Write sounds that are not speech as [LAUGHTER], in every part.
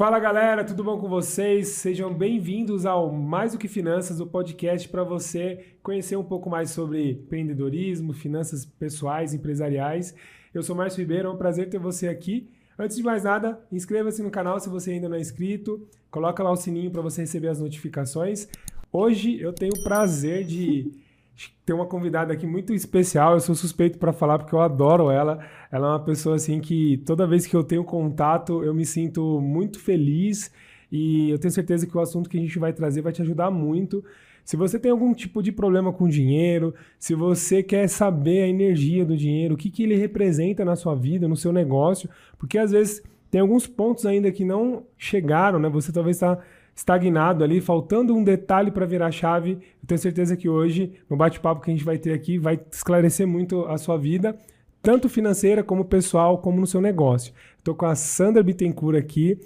Fala galera, tudo bom com vocês? Sejam bem-vindos ao Mais do que Finanças, o podcast para você conhecer um pouco mais sobre empreendedorismo, finanças pessoais, empresariais. Eu sou Márcio Ribeiro, é um prazer ter você aqui. Antes de mais nada, inscreva-se no canal se você ainda não é inscrito, coloca lá o sininho para você receber as notificações. Hoje eu tenho o prazer de ter uma convidada aqui muito especial. Eu sou suspeito para falar porque eu adoro ela. Ela é uma pessoa assim que toda vez que eu tenho contato, eu me sinto muito feliz e eu tenho certeza que o assunto que a gente vai trazer vai te ajudar muito. Se você tem algum tipo de problema com dinheiro, se você quer saber a energia do dinheiro, o que, que ele representa na sua vida, no seu negócio, porque às vezes tem alguns pontos ainda que não chegaram, né? Você talvez está estagnado ali, faltando um detalhe para virar chave. Eu tenho certeza que hoje, no bate-papo que a gente vai ter aqui, vai esclarecer muito a sua vida, tanto financeira como pessoal, como no seu negócio. Estou com a Sandra Bittencourt aqui,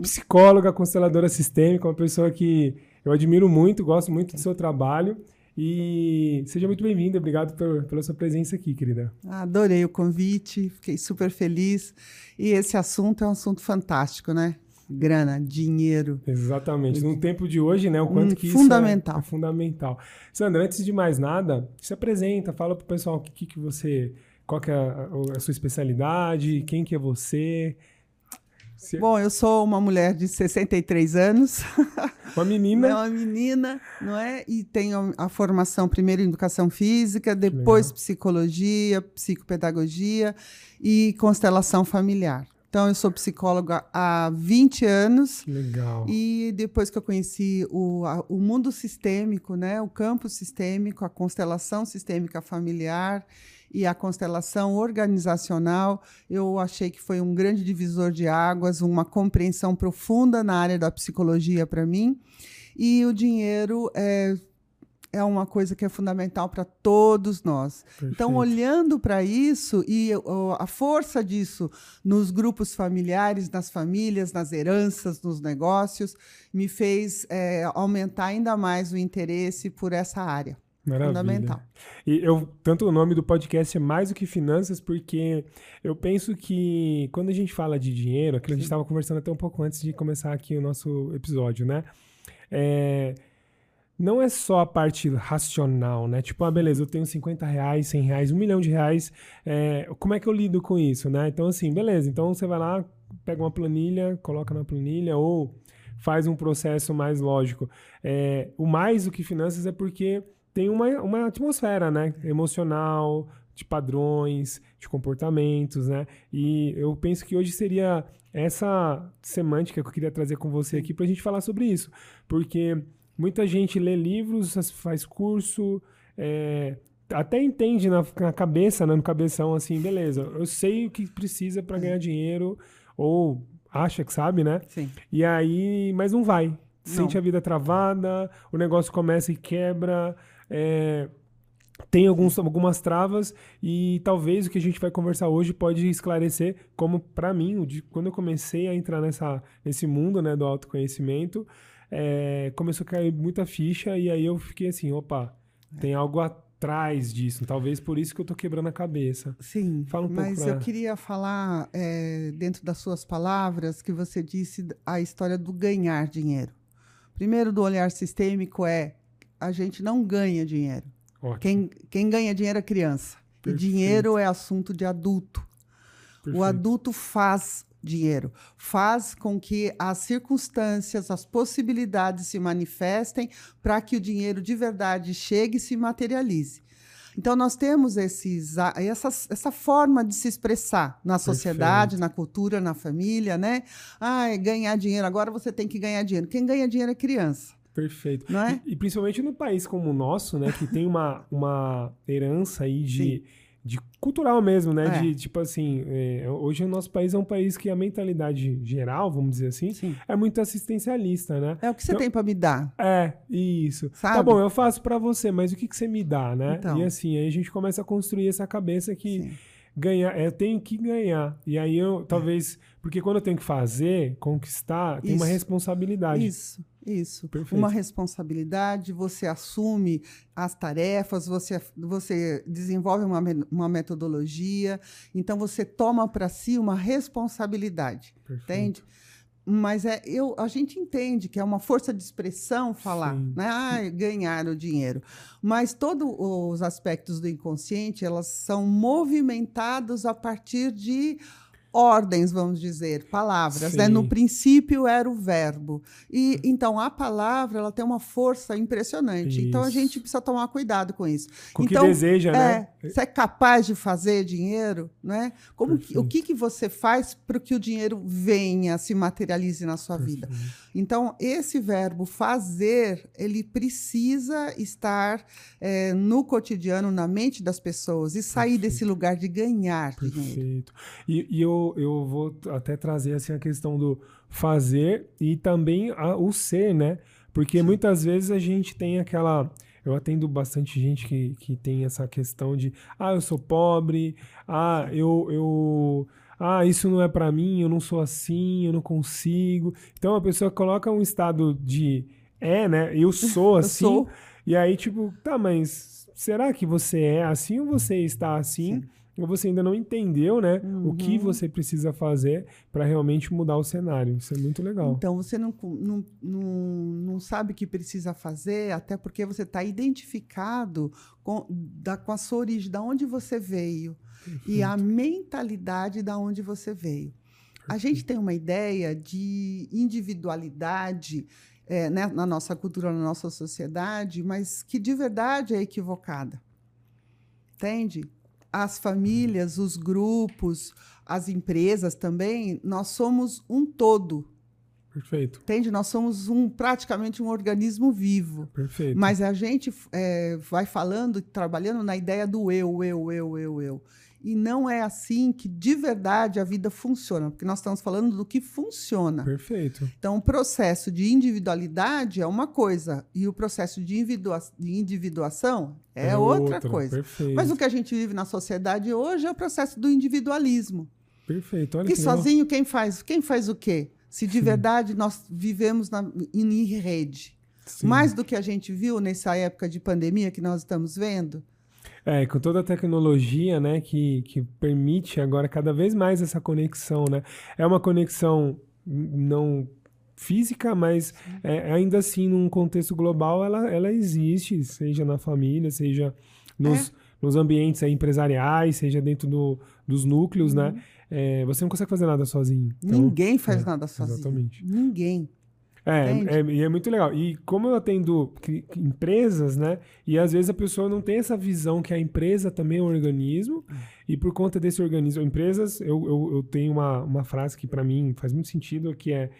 psicóloga, consteladora sistêmica, uma pessoa que eu admiro muito, gosto muito do seu trabalho. E seja muito bem-vinda, obrigado por, pela sua presença aqui, querida. Adorei o convite, fiquei super feliz. E esse assunto é um assunto fantástico, né? Grana, dinheiro. Exatamente. No tempo de hoje, né? O quanto que fundamental. isso é, é, fundamental. Sandra, antes de mais nada, se apresenta, fala pro pessoal o que, que você. Qual que é a, a sua especialidade, quem que é você. Se... Bom, eu sou uma mulher de 63 anos. [LAUGHS] Uma menina. É uma menina, não é? E tenho a formação primeiro em educação física, depois psicologia, psicopedagogia e constelação familiar. Então, eu sou psicóloga há 20 anos. Legal. E depois que eu conheci o, a, o mundo sistêmico, né, o campo sistêmico, a constelação sistêmica familiar e a constelação organizacional, eu achei que foi um grande divisor de águas, uma compreensão profunda na área da psicologia para mim. E o dinheiro é, é uma coisa que é fundamental para todos nós. Perfeito. Então, olhando para isso e a força disso nos grupos familiares, nas famílias, nas heranças, nos negócios, me fez é, aumentar ainda mais o interesse por essa área. Maravilha. Fundamental. E eu, tanto o nome do podcast é mais do que finanças, porque eu penso que quando a gente fala de dinheiro, aquilo que a gente estava conversando até um pouco antes de começar aqui o nosso episódio, né? É, não é só a parte racional, né? Tipo, ah, beleza, eu tenho 50 reais, 100 reais, um milhão de reais, é, como é que eu lido com isso, né? Então, assim, beleza, então você vai lá, pega uma planilha, coloca na planilha ou faz um processo mais lógico. É, o mais do que finanças é porque tem uma, uma atmosfera, né? Emocional, de padrões, de comportamentos, né? E eu penso que hoje seria essa semântica que eu queria trazer com você aqui para a gente falar sobre isso, porque Muita gente lê livros, faz curso, é, até entende na, na, cabeça, né, no cabeção, assim, beleza, eu sei o que precisa para ganhar dinheiro, ou acha que sabe, né? Sim. E aí, mas não vai. Sente não. a vida travada, o negócio começa e quebra, é, tem alguns, algumas travas e talvez o que a gente vai conversar hoje pode esclarecer como para mim, de, quando eu comecei a entrar nessa, nesse mundo né, do autoconhecimento, é, começou a cair muita ficha e aí eu fiquei assim, opa, tem algo atrás disso. Talvez por isso que eu tô quebrando a cabeça. Sim, Fala um mas pouco eu queria falar, é, dentro das suas palavras, que você disse a história do ganhar dinheiro. Primeiro, do olhar sistêmico é a gente não ganha dinheiro. Quem, quem ganha dinheiro é criança. Perfeito. E dinheiro é assunto de adulto. Perfeito. O adulto faz dinheiro. Faz com que as circunstâncias, as possibilidades se manifestem para que o dinheiro de verdade chegue e se materialize. Então, nós temos esses, essa, essa forma de se expressar na sociedade, Perfeito. na cultura, na família, né? Ah, ganhar dinheiro, agora você tem que ganhar dinheiro. Quem ganha dinheiro é criança. Perfeito. Não é? e, e principalmente no país como o nosso, né, que tem uma, uma herança aí de. Sim de cultural mesmo, né? É. De tipo assim, é, hoje o nosso país é um país que a mentalidade geral, vamos dizer assim, Sim. é muito assistencialista, né? É o que você então, tem para me dar. É, isso. Tá Sabe? Tá bom, eu faço para você, mas o que, que você me dá, né? Então. E assim, aí a gente começa a construir essa cabeça que Sim. ganhar, é, eu tenho que ganhar. E aí eu talvez, porque quando eu tenho que fazer, conquistar, tem uma responsabilidade. Isso. Isso. Perfeito. Uma responsabilidade, você assume as tarefas, você, você desenvolve uma, uma metodologia, então você toma para si uma responsabilidade, Perfeito. entende? mas é, eu, a gente entende que é uma força de expressão falar, Sim. né? Ah, ganhar o dinheiro. Mas todos os aspectos do inconsciente, elas são movimentados a partir de ordens, vamos dizer, palavras. Né? No princípio era o verbo. E então a palavra ela tem uma força impressionante. Isso. Então a gente precisa tomar cuidado com isso. Com então, que deseja, é, né? Você é capaz de fazer dinheiro, né? Como que, o que, que você faz para que o dinheiro venha, se materialize na sua Perfeito. vida? Então esse verbo fazer, ele precisa estar é, no cotidiano, na mente das pessoas e sair Perfeito. desse lugar de ganhar Perfeito. dinheiro. E, e eu eu, vou até trazer assim, a questão do fazer e também a, o ser, né? Porque Sim. muitas vezes a gente tem aquela. Eu atendo bastante gente que, que tem essa questão de ah, eu sou pobre, ah, eu, eu ah, isso não é para mim, eu não sou assim, eu não consigo. Então a pessoa coloca um estado de é, né? Eu [LAUGHS] sou assim. eu sou. E aí, tipo, tá, mas será que você é assim ou você está assim? Sim você ainda não entendeu, né, uhum. o que uhum. você precisa fazer para realmente mudar o cenário. Isso é muito legal. Então, você não, não, não, não sabe o que precisa fazer, até porque você está identificado com, da, com a sua origem, da onde você veio Perfeito. e a mentalidade da onde você veio. Perfeito. A gente tem uma ideia de individualidade é, né, na nossa cultura, na nossa sociedade, mas que de verdade é equivocada. Entende? As famílias, os grupos, as empresas também, nós somos um todo. Perfeito. Entende? Nós somos um praticamente um organismo vivo. Perfeito. Mas a gente é, vai falando, trabalhando na ideia do eu, eu, eu, eu, eu. E não é assim que de verdade a vida funciona, porque nós estamos falando do que funciona. Perfeito. Então, o processo de individualidade é uma coisa, e o processo de, individua de individuação é, é outra, outra, coisa. Perfeito. Mas o que a gente vive na sociedade hoje é o processo do individualismo. Perfeito. Olha que, que sozinho quem faz? Quem faz o quê? Se de verdade nós vivemos na, em rede. Sim. Mais do que a gente viu nessa época de pandemia que nós estamos vendo, é, com toda a tecnologia, né, que, que permite agora cada vez mais essa conexão, né? É uma conexão não física, mas é, ainda assim, num contexto global, ela, ela existe, seja na família, seja nos, é. nos ambientes empresariais, seja dentro do, dos núcleos, né? uhum. né? É, você não consegue fazer nada sozinho. Então, Ninguém faz é, nada sozinho. Exatamente. Ninguém. É, é, e é muito legal. E como eu atendo empresas, né? E às vezes a pessoa não tem essa visão que a empresa também é um organismo. E por conta desse organismo, empresas, eu, eu, eu tenho uma, uma frase que para mim faz muito sentido, que é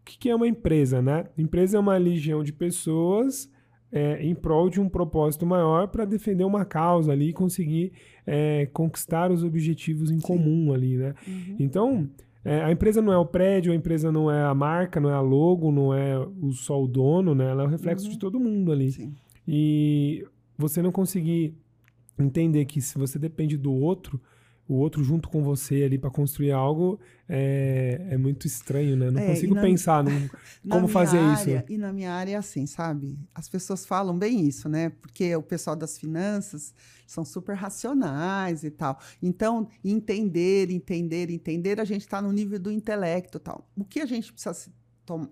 o que, que é uma empresa, né? Empresa é uma legião de pessoas é, em prol de um propósito maior para defender uma causa ali e conseguir é, conquistar os objetivos em Sim. comum ali, né? Uhum. Então, é, a empresa não é o prédio, a empresa não é a marca, não é a logo, não é o, só o dono, né? Ela é o reflexo uhum. de todo mundo ali. Sim. E você não conseguir entender que se você depende do outro, o outro junto com você ali para construir algo é, é muito estranho, né? Não é, consigo na, pensar num, [LAUGHS] como fazer área, isso. E na minha área é assim, sabe? As pessoas falam bem isso, né? Porque o pessoal das finanças são super racionais e tal. Então, entender, entender, entender, a gente está no nível do intelecto e tal. O que a gente precisa se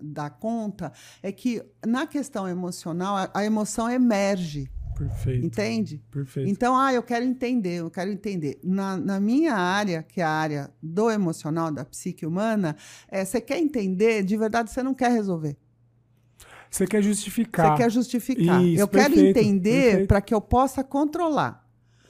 dar conta é que na questão emocional, a, a emoção emerge Perfeito. Entende? Perfeito. Então, ah, eu quero entender, eu quero entender. Na, na minha área, que é a área do emocional, da psique humana, é, você quer entender, de verdade, você não quer resolver. Você quer justificar. Você quer justificar. Isso, eu perfeito, quero entender para que eu possa controlar.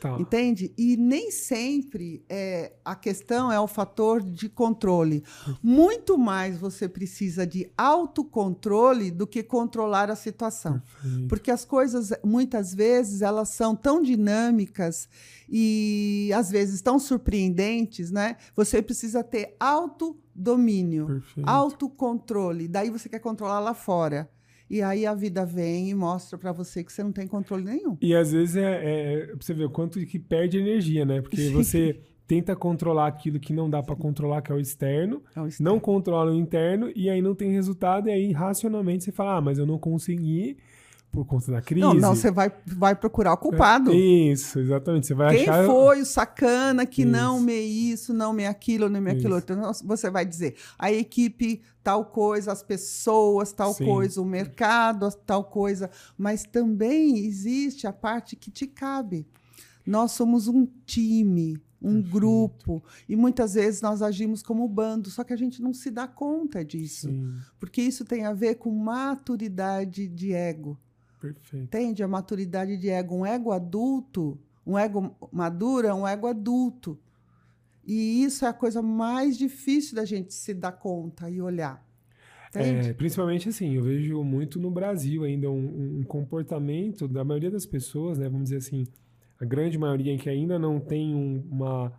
Tá. Entende? E nem sempre é, a questão é o fator de controle. Muito mais você precisa de autocontrole do que controlar a situação. Perfeito. Porque as coisas, muitas vezes, elas são tão dinâmicas e, às vezes, tão surpreendentes, né? Você precisa ter autodomínio, Perfeito. autocontrole. Daí você quer controlar lá fora. E aí a vida vem e mostra para você que você não tem controle nenhum. E às vezes é, é, você vê o quanto que perde energia, né? Porque Sim. [LAUGHS] você tenta controlar aquilo que não dá para controlar, que é o, externo, é o externo, não controla o interno e aí não tem resultado e aí racionalmente você fala: "Ah, mas eu não consegui por conta da crise. Não, não, você vai, vai procurar o culpado. Isso, exatamente. Você vai Quem achar. foi o sacana que Isso. não me isso, não me aquilo, não me aquilo Isso. outro? Você vai dizer, a equipe tal coisa, as pessoas tal Sim. coisa, o mercado tal coisa, mas também existe a parte que te cabe. Nós somos um time, um Perfeito. grupo, e muitas vezes nós agimos como bando, só que a gente não se dá conta disso, Sim, porque isso tem a ver com maturidade de ego. Perfeito. Entende? A maturidade de ego. Um ego adulto, um ego maduro é um ego adulto. E isso é a coisa mais difícil da gente se dar conta e olhar. É, principalmente assim, eu vejo muito no Brasil ainda um, um comportamento da maioria das pessoas, né? Vamos dizer assim, a grande maioria que ainda não tem um- uma.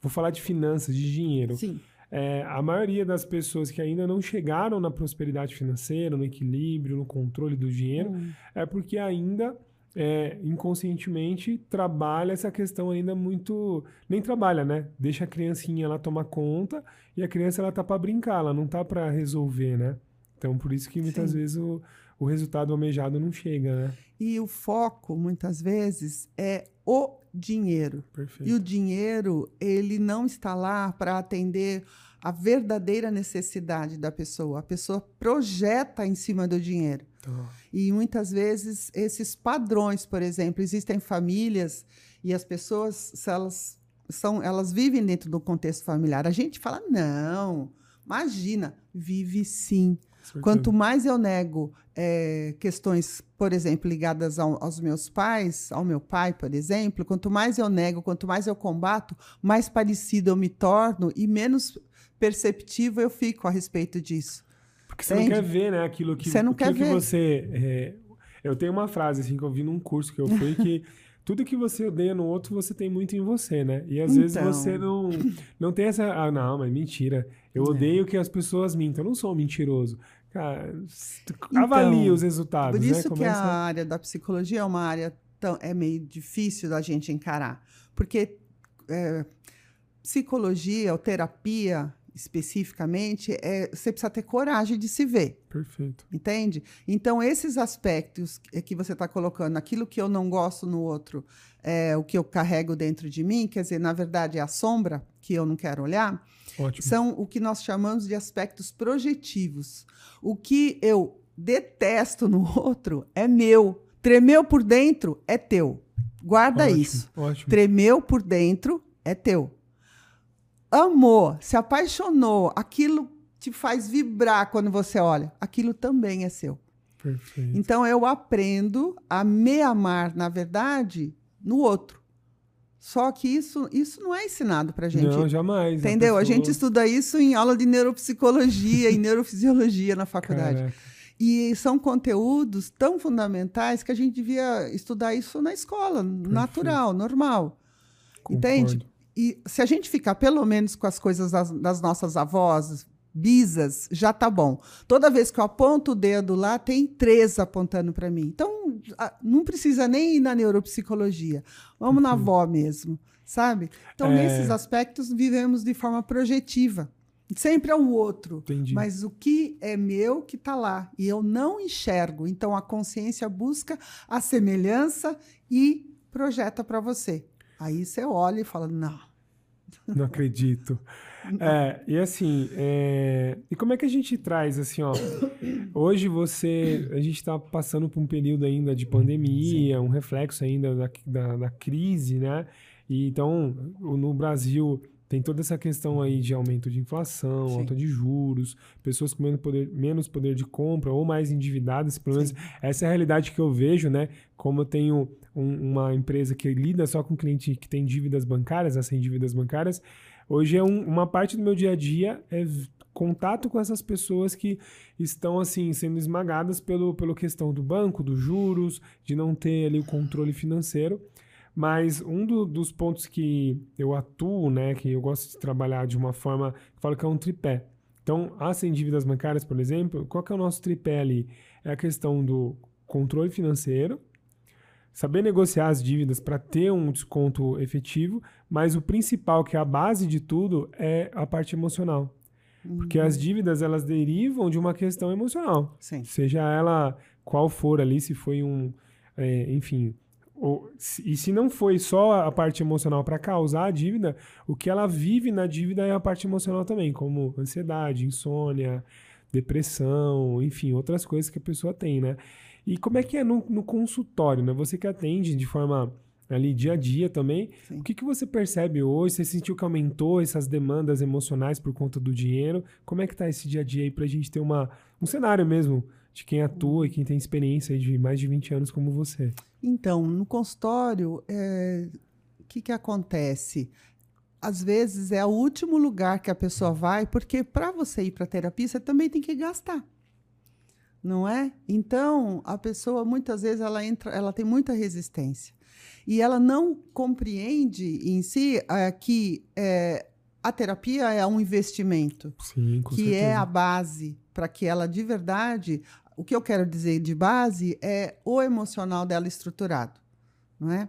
Vou falar de finanças, de dinheiro. Sim. É, a maioria das pessoas que ainda não chegaram na prosperidade financeira, no equilíbrio, no controle do dinheiro, Hum. é porque ainda é, inconscientemente trabalha essa questão ainda muito nem trabalha né deixa a criancinha lá tomar conta e a criança ela tá para brincar ela não tá para resolver né então por isso que muitas Sim. vezes o, o resultado almejado não chega né E o foco, muitas vezes, é o dinheiro. perfeito E o dinheiro, ele não está lá para atender a verdadeira necessidade da pessoa. A pessoa projeta em cima do dinheiro. Então, E muitas vezes esses padrões, por exemplo, existem famílias e as pessoas, elas são, elas vivem dentro do contexto familiar. A gente fala não, imagina, vive sim. Quanto mais eu nego eh, questões, por exemplo, ligadas ao- aos meus pais, ao meu pai, por exemplo, quanto mais eu nego, quanto mais eu combato, mais parecido eu me torno e menos perceptivo eu fico a respeito disso. Porque você não Entende? quer ver, né, aquilo que, Você não quer que ver. você. é, eu tenho uma frase assim que eu vi num curso que eu fui que [LAUGHS] tudo que você odeia no outro, você tem muito em você, né? E às vezes Então. você não, não tem essa. Ah, não, mas mentira. Eu É. odeio que as pessoas mintam. Eu não sou um mentiroso. Cara, s- avalie os resultados, Então, Por isso né? que a área da psicologia é uma área tão, é meio difícil da gente encarar. Porque é, psicologia ou terapia, especificamente, é, você precisa ter coragem de se ver. Perfeito. Entende? Então, esses aspectos que que você está colocando, aquilo que eu não gosto no outro, é, o que eu carrego dentro de mim, quer dizer, na verdade, é a sombra que eu não quero olhar, Ótimo. são o que nós chamamos de aspectos projetivos. O que eu detesto no [LAUGHS] outro é meu. Tremeu por dentro é teu. Guarda ótimo, isso. Ótimo. Tremeu por dentro é teu. Amor, se apaixonou, aquilo te faz vibrar quando você olha, aquilo também é seu. Perfeito. Então eu aprendo a me amar, na verdade, no outro. Só que isso, isso não é ensinado pra gente. Não, jamais. Entendeu? A pessoa- gente estuda isso em aula de neuropsicologia e [LAUGHS] neurofisiologia na faculdade. Caraca, E são conteúdos tão fundamentais que a gente devia estudar isso na escola, natural, normal. Entende? E se a gente ficar pelo menos com as coisas das, das nossas avós, bisas, já tá bom. Toda vez que eu aponto o dedo lá, tem três apontando para mim. Então, não precisa nem ir na neuropsicologia. Vamos na avó mesmo, sabe? Então, É. nesses aspectos, vivemos de forma projetiva. Sempre é o outro. Entendi. Mas o que é meu que está lá e eu não enxergo. Então a consciência busca a semelhança e projeta para você. Aí você olha e fala: não. Não acredito. É, e assim, é, e como é que a gente traz, assim, ó, hoje você, a gente está passando por um período ainda de pandemia, um reflexo ainda da, da, da crise, né? E então, no Brasil tem toda essa questão aí de aumento de inflação, Sim. alta de juros, pessoas com menos poder, menos poder de compra ou mais endividadas, pelo menos essa é a realidade que eu vejo, né? Como eu tenho um- uma empresa que lida só com cliente que tem dívidas bancárias, as sem dívidas bancárias, hoje é um- uma parte do meu dia a dia é contato com essas pessoas que estão assim sendo esmagadas pelo pela questão do banco, dos juros, de não ter ali o controle financeiro. Mas um do- dos pontos que eu atuo, né, que eu gosto de trabalhar de uma forma, eu falo que é um tripé. Então, as sem dívidas bancárias, por exemplo, qual que é o nosso tripé ali? É a questão do controle financeiro, saber negociar as dívidas para ter um desconto efetivo, mas o principal, que é a base de tudo, é a parte emocional. Porque as dívidas, elas derivam de uma questão emocional. Sim. Seja ela qual for ali, se foi um, é, enfim, ou, e se não foi só a parte emocional para causar a dívida, o que ela vive na dívida é a parte emocional também, como ansiedade, insônia, depressão, enfim, outras coisas que a pessoa tem, né? E como é que é no, no consultório, né? Você que atende de forma ali dia a dia também, Sim. o que, que você percebe hoje? Você sentiu que aumentou essas demandas emocionais por conta do dinheiro? Como é que tá esse dia a dia aí para a gente ter uma, um cenário mesmo de quem atua e quem tem experiência de mais de 20 anos como você? Então, no consultório, o é, que, que acontece? Às vezes é o último lugar que a pessoa vai, porque para você ir para terapia, você também tem que gastar. Não é? Então, a pessoa muitas vezes ela entra, ela tem muita resistência. E ela não compreende em si é, que é, a terapia é um investimento, Sim, que certeza. é a base para que ela de verdade o que eu quero dizer de base é o emocional dela estruturado, não é?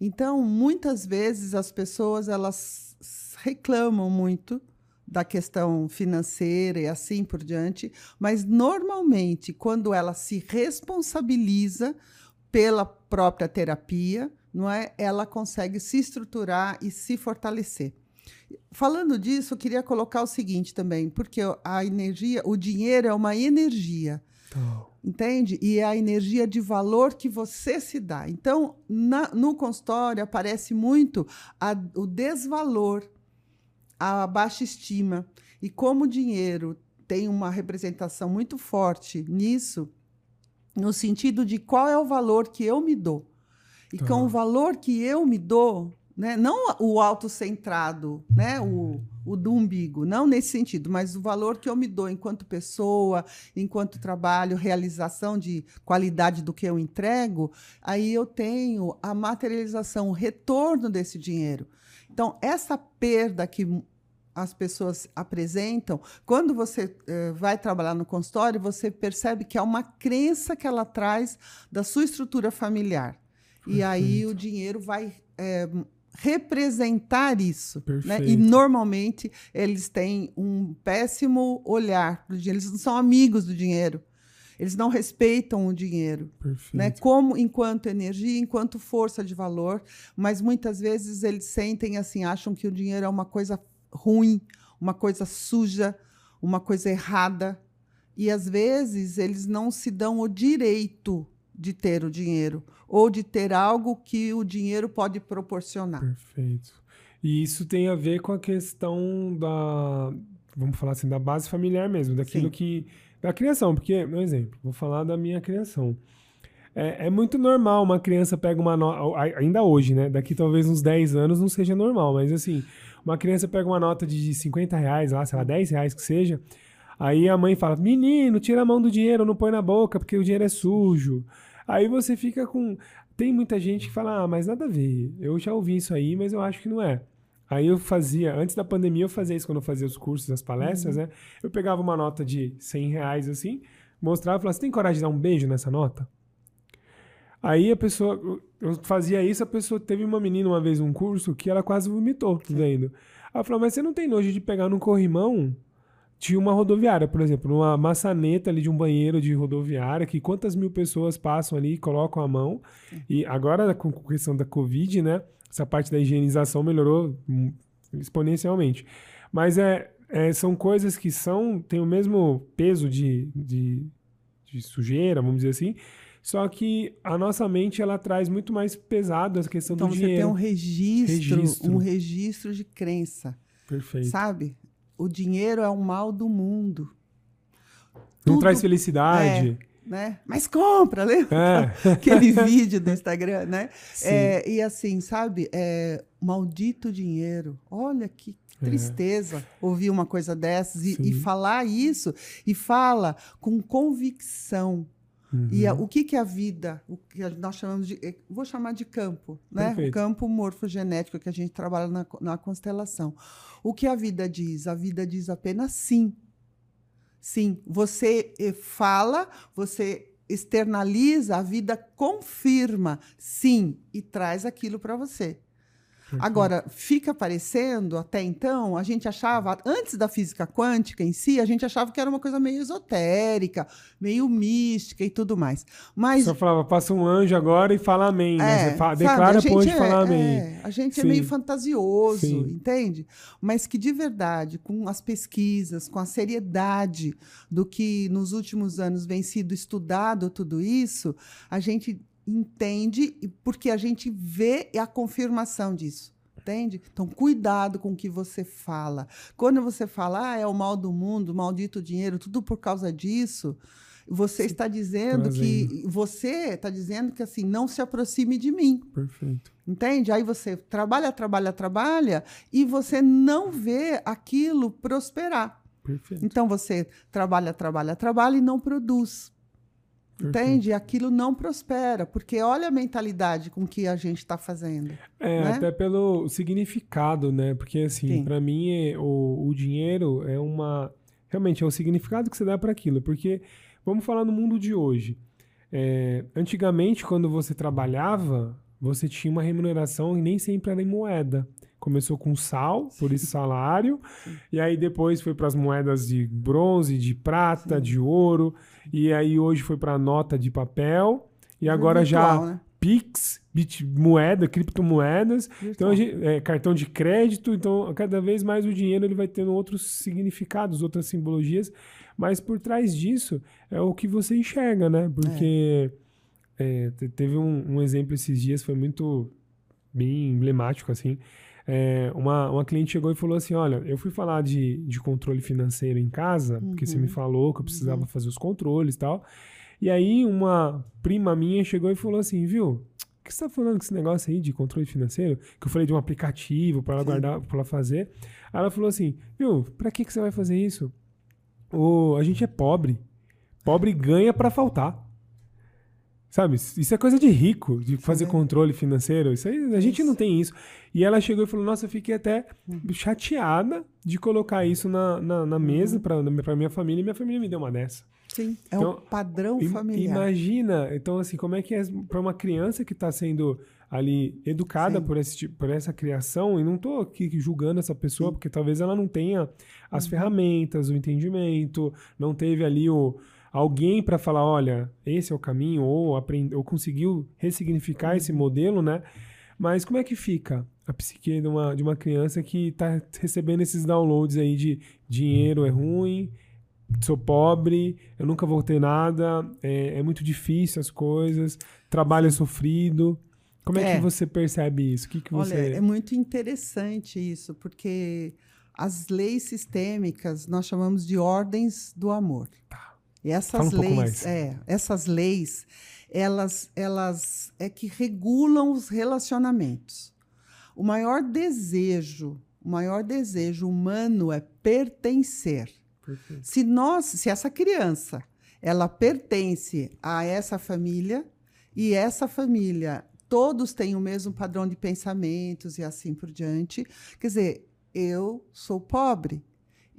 Então, muitas vezes as pessoas elas reclamam muito da questão financeira e assim por diante, mas normalmente quando ela se responsabiliza pela própria terapia, não é? Ela consegue se estruturar e se fortalecer. Falando disso, eu queria colocar o seguinte também, porque a energia, o dinheiro é uma energia. Entende? E é a energia de valor que você se dá. Então, na, no consultório aparece muito a, o desvalor, a baixa estima. E como o dinheiro tem uma representação muito forte nisso, no sentido de qual é o valor que eu me dou. E tá. com o valor que eu me dou, né? Não o autocentrado, né? o, o do umbigo, não nesse sentido, mas o valor que eu me dou enquanto pessoa, enquanto trabalho, realização de qualidade do que eu entrego, aí eu tenho a materialização, o retorno desse dinheiro. Então, essa perda que as pessoas apresentam, quando você eh, vai trabalhar no consultório, você percebe que é uma crença que ela traz da sua estrutura familiar. Perfeito. E aí o dinheiro vai. Eh, representar isso. Né? E normalmente eles têm um péssimo olhar para o dinheiro. Eles não são amigos do dinheiro. Eles não respeitam o dinheiro, né? Como enquanto energia, enquanto força de valor, mas muitas vezes eles sentem assim, acham que o dinheiro é uma coisa ruim, uma coisa suja, uma coisa errada, e às vezes eles não se dão o direito de ter o dinheiro ou de ter algo que o dinheiro pode proporcionar. Perfeito. E isso tem a ver com a questão da, vamos falar assim, da base familiar mesmo, daquilo Sim. que da criação, porque, um exemplo, vou falar da minha criação. É, é, muito normal uma criança pega uma nota, ainda hoje, né? Daqui talvez uns 10 anos não seja normal, mas assim, uma criança pega uma nota de 50 reais, lá, sei lá, 10 reais que seja, aí a mãe fala, menino, tira a mão do dinheiro, não põe na boca, porque o dinheiro é sujo. Aí você fica com. Tem muita gente que fala, ah, mas nada a ver. Eu já ouvi isso aí, mas eu acho que não é. Aí eu fazia, antes da pandemia, eu fazia isso quando eu fazia os cursos, as palestras, uhum. né? Eu pegava uma nota de 100 reais assim, mostrava e falava: Você tem coragem de dar um beijo nessa nota? Aí a pessoa, eu fazia isso, a pessoa teve uma menina uma vez um curso que ela quase vomitou vendo. Ela falou: Mas você não tem nojo de pegar num corrimão tinha uma rodoviária, por exemplo, uma maçaneta ali de um banheiro de rodoviária, que quantas mil pessoas passam ali e colocam a mão. E agora, com a questão da Covid, né? Essa parte da higienização melhorou exponencialmente. Mas é, é, são coisas que são têm o mesmo peso de, de, de sujeira, vamos dizer assim, só que a nossa mente ela traz muito mais pesado a questão então, do dinheiro. Então você tem um registro, registro, um registro de crença. Perfeito. Sabe? o dinheiro é o mal do mundo. Não Tudo, traz felicidade. É, né? Mas compra, lembra? É. [LAUGHS] Aquele vídeo do Instagram, né? É, e assim, sabe? É, maldito dinheiro. Olha que é. tristeza ouvir uma coisa dessas e, e, falar isso. E fala com convicção. Uhum. E a, o que, que é a vida, o que nós chamamos de, eh, vou chamar de campo, né? Perfeito. O campo morfogenético que a gente trabalha na, na constelação. O que a vida diz? A vida diz apenas sim. Sim. Você eh, fala, você externaliza, a vida confirma sim e traz aquilo para você. Agora, fica parecendo, até então, a gente achava, antes da física quântica em si, a gente achava que era uma coisa meio esotérica, meio mística e tudo mais. Mas. Só falava, passa um anjo agora e fala amém. Né? É, né? Você fala, declara pro anjo é, falar amém. É, a gente é Sim. é meio fantasioso, Sim. entende? Mas que de verdade, com as pesquisas, com a seriedade do que nos últimos anos vem sido estudado tudo isso, a gente entende porque a gente vê a confirmação disso. Entende? Então, cuidado com o que você fala. Quando você fala, ah, é o mal do mundo, maldito dinheiro, tudo por causa disso, você está dizendo Trazendo. que você está dizendo que assim não se aproxime de mim. Perfeito. Entende? Aí você trabalha, trabalha, trabalha e você não vê aquilo prosperar. Perfeito. Então você trabalha, trabalha, trabalha e não produz. Entende? Aquilo não prospera, porque olha a mentalidade com que a gente está fazendo. É, né? até pelo significado, né? Porque, assim, para mim, é, o, o dinheiro é uma. Realmente, é o significado que você dá para aquilo. Porque, vamos falar no mundo de hoje. É, antigamente, quando você trabalhava, você tinha uma remuneração e nem sempre era em moeda. Começou com sal, por esse salário, Sim. e aí depois foi para as moedas de bronze, de prata, Sim. de ouro. E aí hoje foi para nota de papel. E agora virtual, já né? Pix, bit, moeda, criptomoedas, então gente, é, cartão de crédito. Então, cada vez mais o dinheiro ele vai tendo outros significados, outras simbologias. Mas por trás disso é o que você enxerga, né? Porque é. É, teve um, um, exemplo esses dias, foi muito bem emblemático, assim. É, uma, uma cliente chegou e falou assim: Olha, eu fui falar de, de controle financeiro em casa, uhum. porque você me uhum. falou que eu precisava uhum. fazer os controles e tal. E aí, uma prima minha chegou e falou assim: Viu, o que você tá falando com esse negócio aí de controle financeiro? Que eu falei de um aplicativo para ela Sim. guardar, para ela fazer. Aí ela falou assim: Viu, para que, que você vai fazer isso? O, a gente é pobre. Pobre ganha para faltar. Sabe? Isso é coisa de rico, de fazer controle financeiro. Isso aí, a gente não tem isso. E ela chegou e falou: Nossa, eu fiquei até uhum. chateada de colocar isso na, na, na mesa uhum. para minha família e minha família me deu uma dessa. Sim, é então, um padrão familiar. Imagina, então, assim, como é que é para uma criança que está sendo ali educada por, esse, por essa criação, e não estou aqui julgando essa pessoa, Sim. porque talvez ela não tenha as uhum. ferramentas, o entendimento, não teve ali o alguém para falar, olha, esse é o caminho, ou, aprend... ou conseguiu ressignificar esse modelo, né? Mas como é que fica a psique de uma, de uma criança que está recebendo esses downloads aí de dinheiro é ruim, sou pobre, eu nunca vou ter nada, é, é muito difícil as coisas, trabalho é sofrido. Como é, é, que você percebe isso? Que que você... Olha, é muito interessante isso, porque as leis sistêmicas nós chamamos de ordens do amor. Tá. E essas um leis, é, essas leis, elas, elas é que regulam os relacionamentos. O maior desejo, o maior desejo humano é pertencer. Perfeito. Se nós, se essa criança, ela pertence a essa família e essa família todos têm o mesmo padrão de pensamentos e assim por diante, quer dizer, eu sou pobre,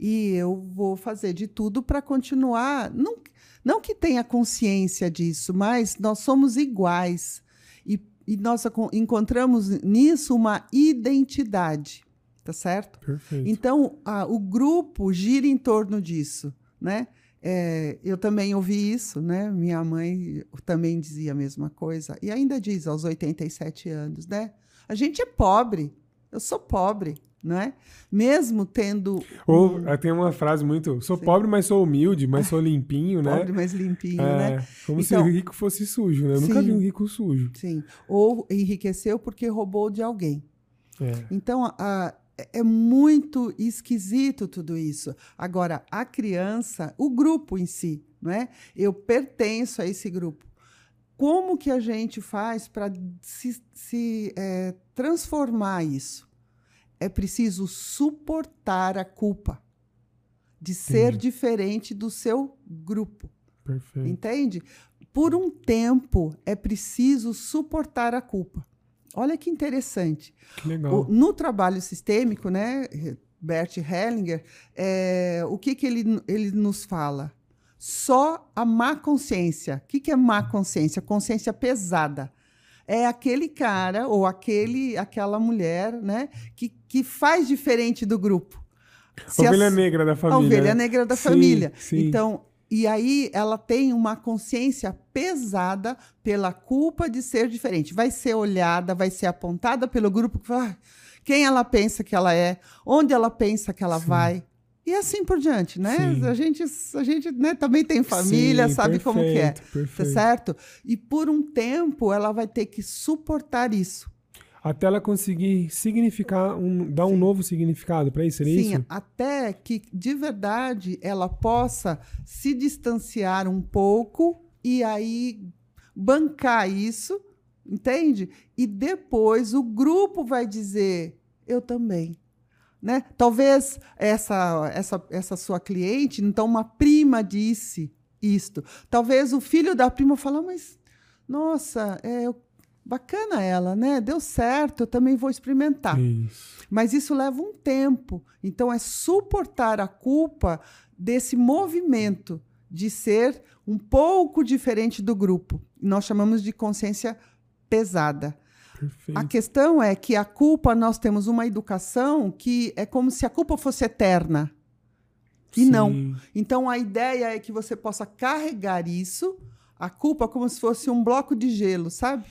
e eu vou fazer de tudo para continuar. Não, não que tenha consciência disso, mas nós somos iguais. E, e nós encontramos nisso uma identidade, tá certo? Perfeito. Então, a, o grupo gira em torno disso, né? É, eu também ouvi isso, né? Minha mãe também dizia a mesma coisa. E ainda diz aos 87 anos, né? A gente é pobre. Eu sou pobre não é? Mesmo tendo. Ou um... tem uma frase muito: sou Sim. pobre, mas sou humilde, mas sou limpinho, né? Pobre, mas limpinho, é, né? Como então, se o rico fosse sujo, né? Eu Sim. nunca vi um rico sujo. Sim. Ou enriqueceu porque roubou de alguém. É. Então, a, é muito esquisito tudo isso. Agora, a criança, o grupo em si, não é? Eu pertenço a esse grupo. Como que a gente faz para se, se é, transformar isso? É preciso suportar a culpa de ser diferente do seu grupo. Perfeito. Entende? Por um tempo é preciso suportar a culpa. Olha que interessante. Que legal. O, no trabalho sistêmico, né, Bert Hellinger, é, o que, que ele, ele nos fala? Só a má consciência. O que, que é má consciência? Consciência pesada é aquele cara ou aquele, aquela mulher, né, que, que faz diferente do grupo. Se ovelha negra da família. A ovelha né? negra da sim, família. Sim. Então, e aí ela tem uma consciência pesada pela culpa de ser diferente. Vai ser olhada, vai ser apontada pelo grupo que vai. Quem ela pensa que ela é, onde ela pensa que ela sim. vai. E assim por diante, né? Sim. A gente, a gente né, também tem família, Sim, sabe perfeito, como que é, perfeito. tá certo? E por um tempo ela vai ter que suportar isso. Até ela conseguir significar, um, dar Sim. um novo significado para isso, seria Sim, isso? até que de verdade ela possa se distanciar um pouco e aí bancar isso, entende? E depois o grupo vai dizer: eu também. Né? Talvez essa, essa, essa sua cliente, então uma prima disse isto. Talvez o filho da prima falou, mas nossa, é, bacana ela, né? Deu certo, eu também vou experimentar. Isso. Mas isso leva um tempo. Então é suportar a culpa desse movimento de ser um pouco diferente do grupo. Nós chamamos de consciência pesada. Perfeito. A questão é que a culpa, nós temos uma educação que é como se a culpa fosse eterna. E Sim. não. Então a ideia é que você possa carregar isso, a culpa, como se fosse um bloco de gelo, sabe?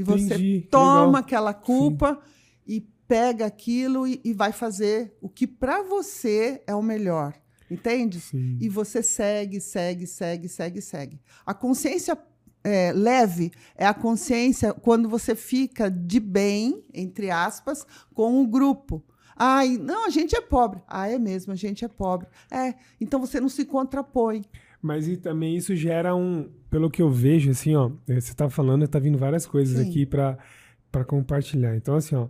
E você Entendi. toma Legal. aquela culpa Sim. e pega aquilo e, e, vai fazer o que para você é o melhor. Entende? Sim. E você segue, segue, segue, segue, segue. A consciência é, leve é a consciência quando você fica de bem, entre aspas, com o grupo. Ai, não, a gente é pobre. Ah, é mesmo, a gente é pobre. É, então você não se contrapõe. Mas e também isso gera um, pelo que eu vejo, assim, ó, é, você está falando, está vindo várias coisas Sim. aqui para compartilhar. Então, assim, ó,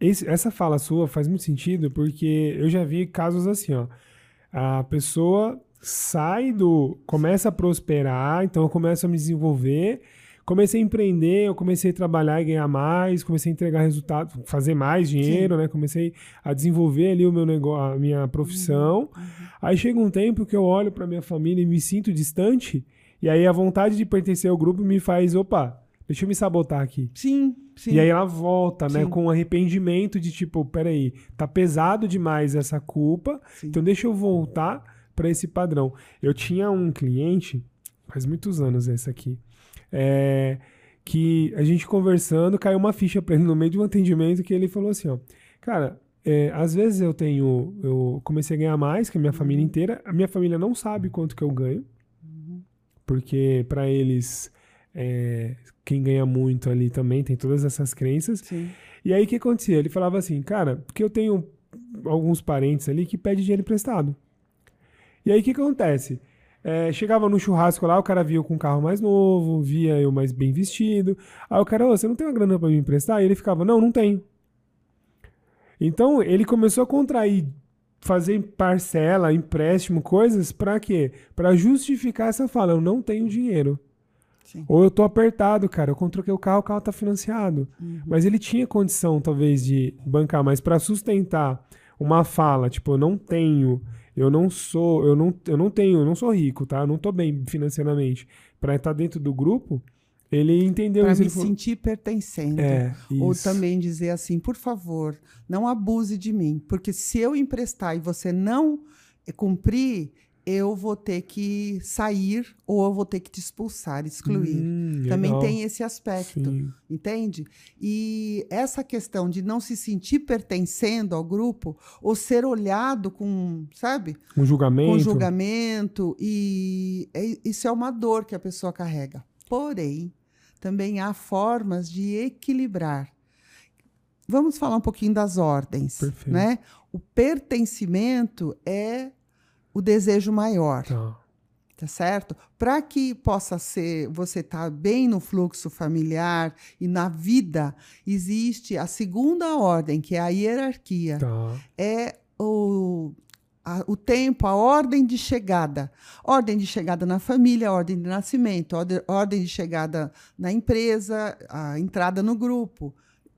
esse, essa fala sua faz muito sentido porque eu já vi casos assim, ó, a pessoa sai do. começa a prosperar, então eu começo a me desenvolver. Comecei a empreender, eu comecei a trabalhar e ganhar mais, comecei a entregar resultados, fazer mais dinheiro, Sim. né? Comecei a desenvolver ali o meu negócio, a minha profissão. Uhum. uhum. Aí chega um tempo que eu olho para minha família e me sinto distante, e aí a vontade de pertencer ao grupo me faz, opa, deixa eu me sabotar aqui. Sim, sim. E aí ela volta, né, sim. né, com arrependimento de tipo, peraí, tá pesado demais essa culpa, sim. então deixa eu voltar para esse padrão. Eu tinha um cliente, faz muitos anos esse aqui, é, que a gente conversando, caiu uma ficha para ele no meio de um atendimento que ele falou assim, ó, cara, é, às vezes eu tenho, eu comecei a ganhar mais que a minha família inteira, a minha família não sabe quanto que eu ganho, porque para eles é, quem ganha muito ali também tem todas essas crenças. Sim. E aí o que acontecia? Ele falava assim, cara, porque eu tenho alguns parentes ali que pedem dinheiro emprestado. E aí o que acontece? É, chegava no churrasco lá, o cara via eu com um carro mais novo, via eu mais bem vestido. Aí o cara, oh, você não tem uma grana para me emprestar? E ele ficava, não, não tenho. Então ele começou a contrair, fazer parcela, empréstimo, coisas para quê? Para justificar essa fala, eu não tenho dinheiro. Sim. Ou eu tô apertado, cara, eu troquei o carro, o carro tá financiado. Uhum. Mas ele tinha condição, talvez, de bancar, mas para sustentar uma fala, tipo, eu não tenho eu não sou, eu não, eu não tenho, eu não sou rico, tá? Eu não tô bem financeiramente. Para estar dentro do grupo, ele entendeu pra isso. Para me sentir pertencendo. É, Ou também dizer assim, por favor, não abuse de mim, porque se eu emprestar e você não cumprir, eu vou ter que sair ou eu vou ter que te expulsar, excluir. Hum, Também tem esse aspecto, Sim. entende? E essa questão de não se sentir pertencendo ao grupo ou ser olhado com, sabe? Um julgamento. Com julgamento. E é, isso é uma dor que a pessoa carrega. Porém, também há formas de equilibrar. Vamos falar um pouquinho das ordens, Perfeito. né? O pertencimento é o desejo maior. Tá. Tá certo? Para que possa ser, você estar tá bem no fluxo familiar e na vida, existe a segunda ordem, que é a hierarquia. Tá. É o, a, o tempo, a ordem de chegada. Ordem de chegada na família, ordem de nascimento, ordem, ordem de chegada na empresa, a entrada no grupo.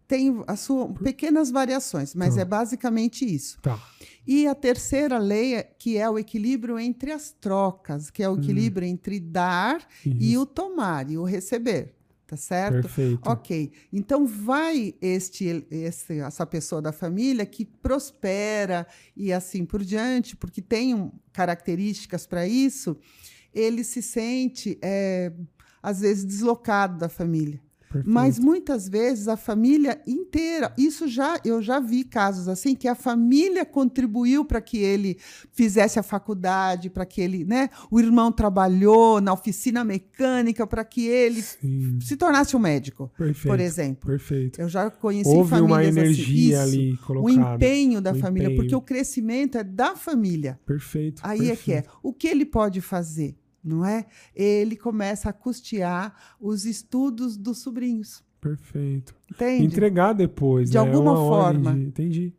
Tem as suas pequenas variações, mas tá. é basicamente isso. Tá. E a terceira lei, é, que é o equilíbrio entre as trocas, que é o hum. equilíbrio hum. entre dar Isso. e o tomar e o receber. Tá certo? Perfeito. Ok. Então vai este, este, essa pessoa da família que prospera e assim por diante, porque tem características para isso, ele se sente é, às vezes deslocado da família. Perfeito. Mas muitas vezes a família inteira, isso já eu já vi casos assim que a família contribuiu para que ele fizesse a faculdade, para que ele, né, o irmão trabalhou na oficina mecânica para que ele Sim. se tornasse um médico, Perfeito. por exemplo. Perfeito. Eu já conheci Houve famílias uma assim, energia assim, ali colocada. O empenho da o família, empenho. porque o crescimento é da família. Perfeito. Aí perfeito. é que é. O que ele pode fazer? Não é? Ele começa a custear os estudos dos sobrinhos. Perfeito. Entende? Entregar depois, de né? alguma forma. De... Entendi.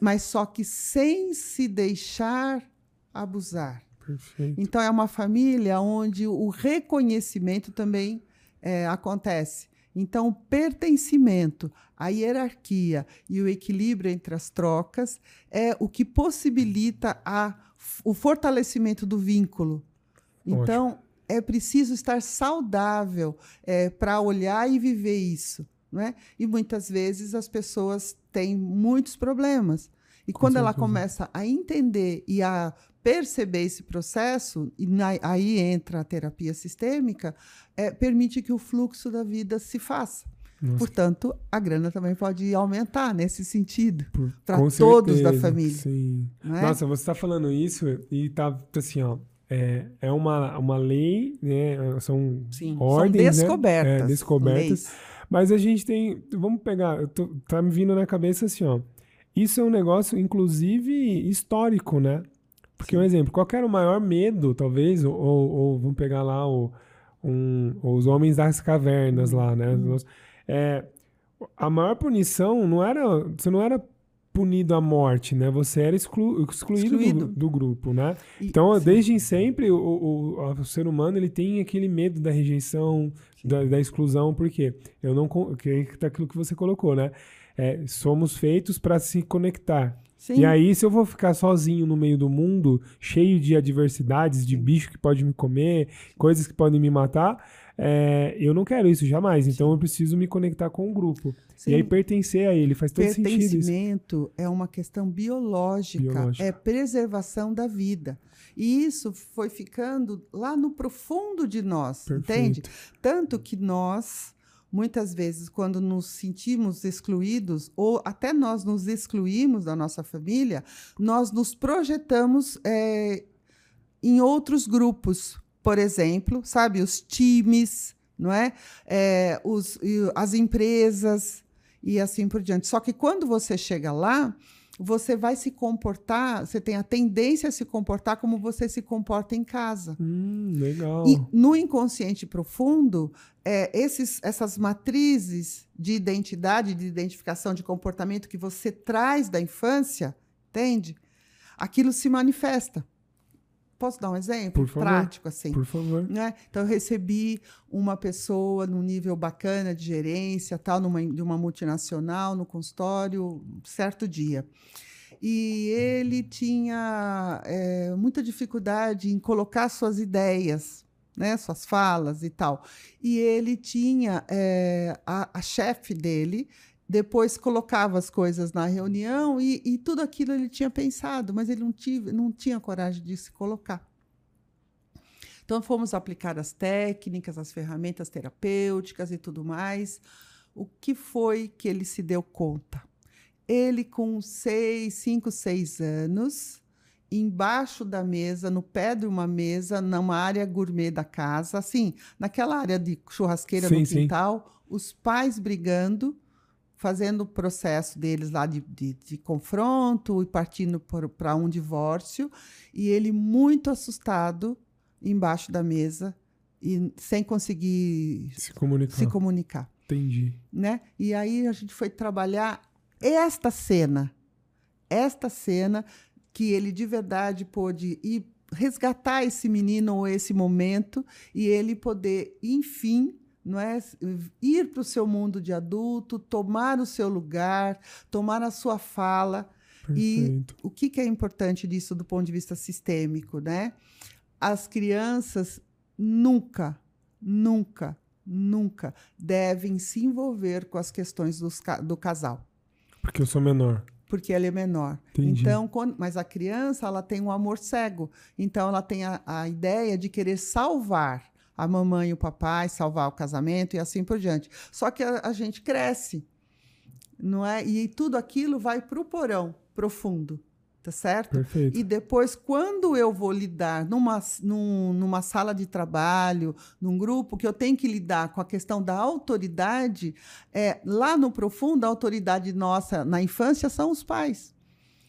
Mas só que sem se deixar abusar. Perfeito. Então é uma família onde o reconhecimento também é, acontece. Então, o pertencimento, a hierarquia e o equilíbrio entre as trocas é o que possibilita a, o fortalecimento do vínculo então, Ótimo. é preciso estar saudável é, para olhar e viver isso. Né? E muitas vezes as pessoas têm muitos problemas. E Com quando certeza. ela começa a entender e a perceber esse processo, e na, aí entra a terapia sistêmica, é, permite que o fluxo da vida se faça. Nossa. Portanto, a grana também pode aumentar nesse sentido para todos da família. Sim. É? Nossa, você está falando isso e tá assim, ó, é, é uma, uma lei, né? São Sim, ordens, são descobertas. Né? É, descobertas. Mas a gente tem. Vamos pegar. Tô, tá me vindo na cabeça assim, ó. Isso é um negócio, inclusive, histórico, né? Porque, Sim. um exemplo, qual era o maior medo, talvez, ou, ou, vamos pegar lá o, um, os homens das cavernas lá, né? Uhum. É, a maior punição não era. Você não era punido à morte, né? Você era exclu excluído, excluído. Do, do, grupo, né? E, então, sim. desde sempre, o, o, o, ser humano ele tem aquele medo da rejeição, da, da, exclusão, porque eu não que é aquilo que você colocou, né? É, somos feitos para se conectar. Sim. E aí, se eu vou ficar sozinho no meio do mundo, cheio de adversidades, de bicho que pode me comer, coisas que podem me matar, é, eu não quero isso jamais. Então eu preciso me conectar com o grupo. Sim. E aí pertencer a ele faz todo sentido. Pertencimento é uma questão biológica, biológica, é preservação da vida. E isso foi ficando lá no profundo de nós, Perfeito. entende? Tanto que nós muitas vezes, quando nos sentimos excluídos, ou até nós nos excluímos da nossa família, nós nos projetamos é, em outros grupos por exemplo, sabe, os times, não é? é os, as empresas e assim por diante. Só que quando você chega lá, você vai se comportar, você tem a tendência a se comportar como você se comporta em casa. Hum, legal. E no inconsciente profundo, é, esses, essas matrizes de identidade, de identificação de comportamento que você traz da infância, entende? Aquilo se manifesta. Posso dar um exemplo prático assim? Por favor. Né? Então eu recebi uma pessoa num nível bacana de gerência, tal, numa de uma multinacional no consultório, certo dia. E ele tinha é, muita dificuldade em colocar suas ideias, né, suas falas e tal. E ele tinha é, a, a chefe dele depois colocava as coisas na reunião e, e, tudo aquilo ele tinha pensado, mas ele não, tive, não tinha coragem de se colocar. Então, fomos aplicar as técnicas, as ferramentas terapêuticas e tudo mais. O que foi que ele se deu conta? Ele, com seis, cinco, seis anos, embaixo da mesa, no pé de uma mesa, numa área gourmet da casa, assim, naquela área de churrasqueira sim, no quintal, sim. os pais brigando fazendo o processo deles lá de, de, de confronto e partindo para um divórcio, e ele muito assustado embaixo da mesa e sem conseguir se comunicar. Se comunicar. Entendi. Né? E aí a gente foi trabalhar esta cena, esta cena que ele de verdade pôde ir resgatar esse menino ou esse momento e ele poder, enfim, não é ir para o seu mundo de adulto, tomar o seu lugar, tomar a sua fala. Perfeito. E o que, que é importante disso do ponto de vista sistêmico, né? As crianças nunca, nunca nunca devem se envolver com as questões dos, do casal. Porque eu sou menor. Porque ele é menor. Entendi. Então, quando, mas a criança ela tem um amor cego. Então, ela tem a, a ideia de querer salvar a mamãe e o papai, salvar o casamento e assim por diante. Só que a, a gente cresce, não é? E tudo aquilo vai para o porão profundo tá certo? Perfeito. E depois, quando eu vou lidar numa, num, numa sala de trabalho, num grupo, que eu tenho que lidar com a questão da autoridade, é, lá no profundo, a autoridade nossa na infância são os pais.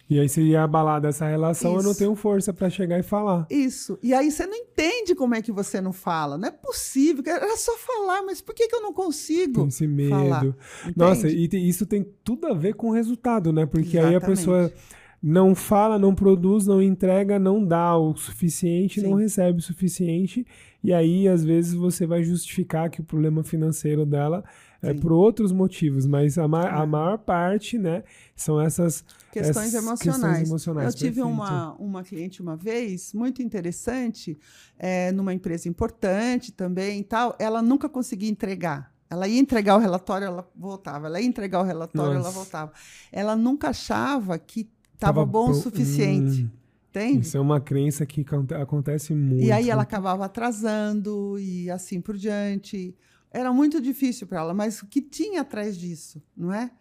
E aí, se ia abalar dessa relação, Isso. eu não tenho força para chegar e falar. Isso. E aí você não entende como é que você não fala. Não é possível. Era só falar, mas por que, que eu não consigo? Tem esse medo. Falar? Nossa, e isso tem tudo a ver com o resultado, né? Porque Exatamente. aí a pessoa não fala, não produz, não entrega, não dá o suficiente, Sim. não recebe o suficiente. E aí, às vezes, você vai justificar que o problema financeiro dela é Sim. por outros motivos, mas a, ma a maior parte, né, são essas questões, emocionais. questões emocionais. Eu tive uma, uma cliente uma vez, muito interessante, é, numa empresa importante também e tal, ela nunca conseguia entregar. Ela ia entregar o relatório, ela voltava. Ela ia entregar o relatório, Nossa. ela voltava. Ela nunca achava que estava bom o suficiente. Hum, entende? Isso é uma crença que acontece muito. E aí ela acabava atrasando e assim por diante. Era muito difícil para ela, mas o que tinha atrás disso, não é?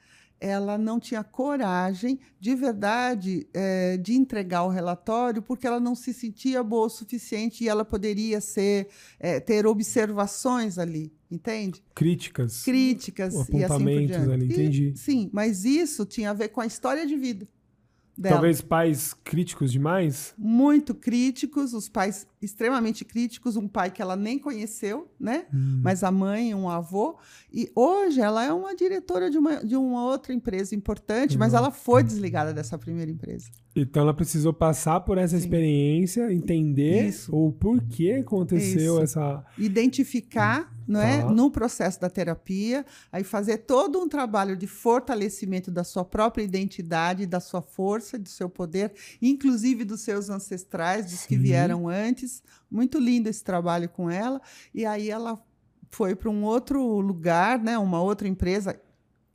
Ela não tinha coragem, de verdade, é, de entregar o relatório, porque ela não se sentia boa o suficiente e ela poderia ser, é, ter observações ali, entende? Críticas. Críticas e assim ali, entendi. E, sim, mas isso tinha a ver com a história de vida. Dela. Talvez pais críticos demais? Muito críticos, os pais extremamente críticos, um pai que ela nem conheceu, né? Hum. Mas a mãe, um avô. E hoje ela é uma diretora de uma, de uma outra empresa importante, mas ela foi desligada dessa primeira empresa. Então ela precisou passar por essa Sim. experiência, entender Isso. o porquê aconteceu Isso. essa. Identificar, não é? tá. No processo da terapia, aí fazer todo um trabalho de fortalecimento da sua própria identidade, da sua força, do seu poder, inclusive dos seus ancestrais, dos Sim. que vieram antes. Muito lindo esse trabalho com ela. E aí ela foi para um outro lugar, né? Uma outra empresa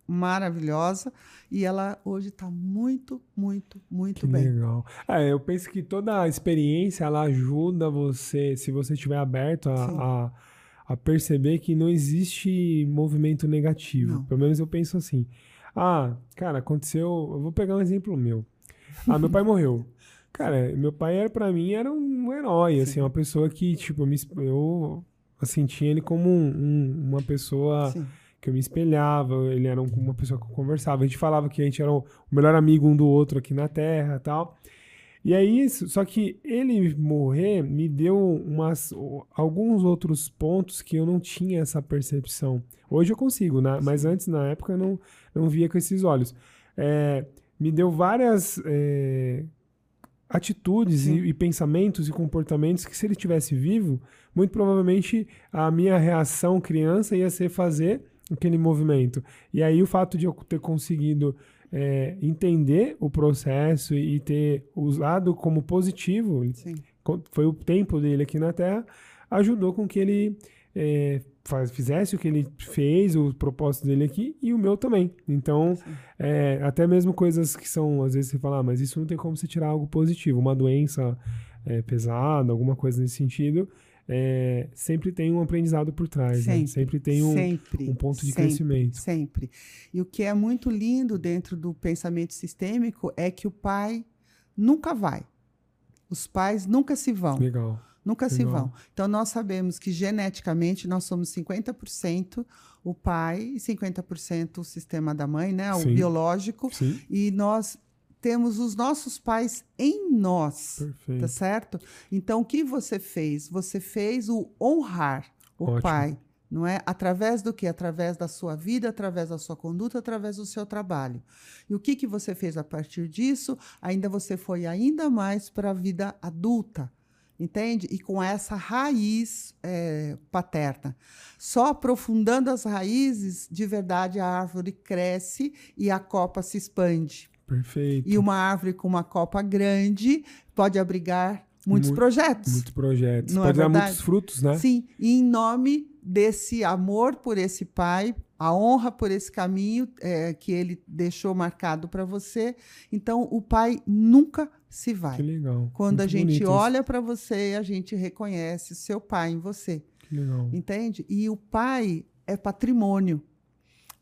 maravilhosa e ela hoje está muito, muito, muito que bem. Legal. É, eu penso que toda a experiência ela ajuda você, se você estiver aberto a, a, a, perceber que não existe movimento negativo. Não. Pelo menos eu penso assim. Ah, cara, aconteceu. Eu vou pegar um exemplo meu. Ah, meu pai morreu. Cara, meu pai era para mim era um herói, Sim. assim, uma pessoa que tipo eu, eu assim tinha ele como um, um, uma pessoa Sim que eu me espelhava, ele era uma pessoa que eu conversava, a gente falava que a gente era o melhor amigo um do outro aqui na Terra tal. E é isso, só que ele morrer me deu umas, alguns outros pontos que eu não tinha essa percepção. Hoje eu consigo, né? mas antes, na época, eu não, não via com esses olhos. É, me deu várias é, atitudes e, e, pensamentos e comportamentos que, se ele tivesse vivo, muito provavelmente a minha reação criança ia ser fazer aquele movimento. E aí o fato de eu ter conseguido é, entender o processo e ter usado como positivo, Sim. foi o tempo dele aqui na Terra, ajudou com que ele é, faz, fizesse o que ele fez, o propósito dele aqui, e o meu também. Então, é, até mesmo coisas que são, às vezes você fala, ah, mas isso não tem como você tirar algo positivo, uma doença é, pesada, alguma coisa nesse sentido, é, sempre tem um aprendizado por trás, né? sempre, né? sempre tem um, sempre, um ponto de sempre, crescimento. Sempre. E o que é muito lindo dentro do pensamento sistêmico é que o pai nunca vai. Os pais nunca se vão. Legal. Nunca Legal. se vão. Então, nós sabemos que geneticamente nós somos 50% o pai e 50% o sistema da mãe, né? O Sim. biológico. Sim. E nós temos os nossos pais em nós, Perfeito. tá certo? Então, o que você fez? Você fez o honrar o Ótimo. pai, não é? Através do que? Através da sua vida, através da sua conduta, através do seu trabalho. E o que, que você fez a partir disso? Ainda você foi ainda mais para a vida adulta, entende? E com essa raiz é, paterna. Só aprofundando as raízes, de verdade, a árvore cresce e a copa se expande. Perfeito. E uma árvore com uma copa grande pode abrigar muitos Mu projetos. Muitos projetos. Não é pode é dar muitos frutos, né? Sim, e em nome desse amor por esse pai, a honra por esse caminho é, que ele deixou marcado para você. Então, o pai nunca se vai. Que legal. Quando Muito a gente olha para você, a gente reconhece seu pai em você. Que legal. Entende? E o pai é patrimônio.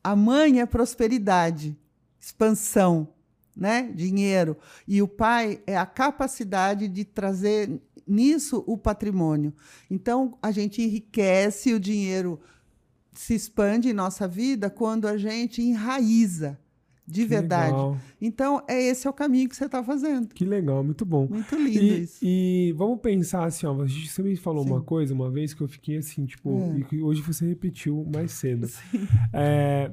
A mãe é prosperidade, expansão, né? Dinheiro. E o pai é a capacidade de trazer nisso o patrimônio. Então, a gente enriquece, o dinheiro se expande em nossa vida quando a gente enraiza de Que verdade. legal. Então, é esse é o caminho que você está fazendo. Que legal, muito bom. Muito lindo E, isso. e vamos pensar assim, ó, a gente- você me falou Sim. uma coisa uma vez que eu fiquei assim, tipo, É. e que hoje você repetiu mais cedo. É,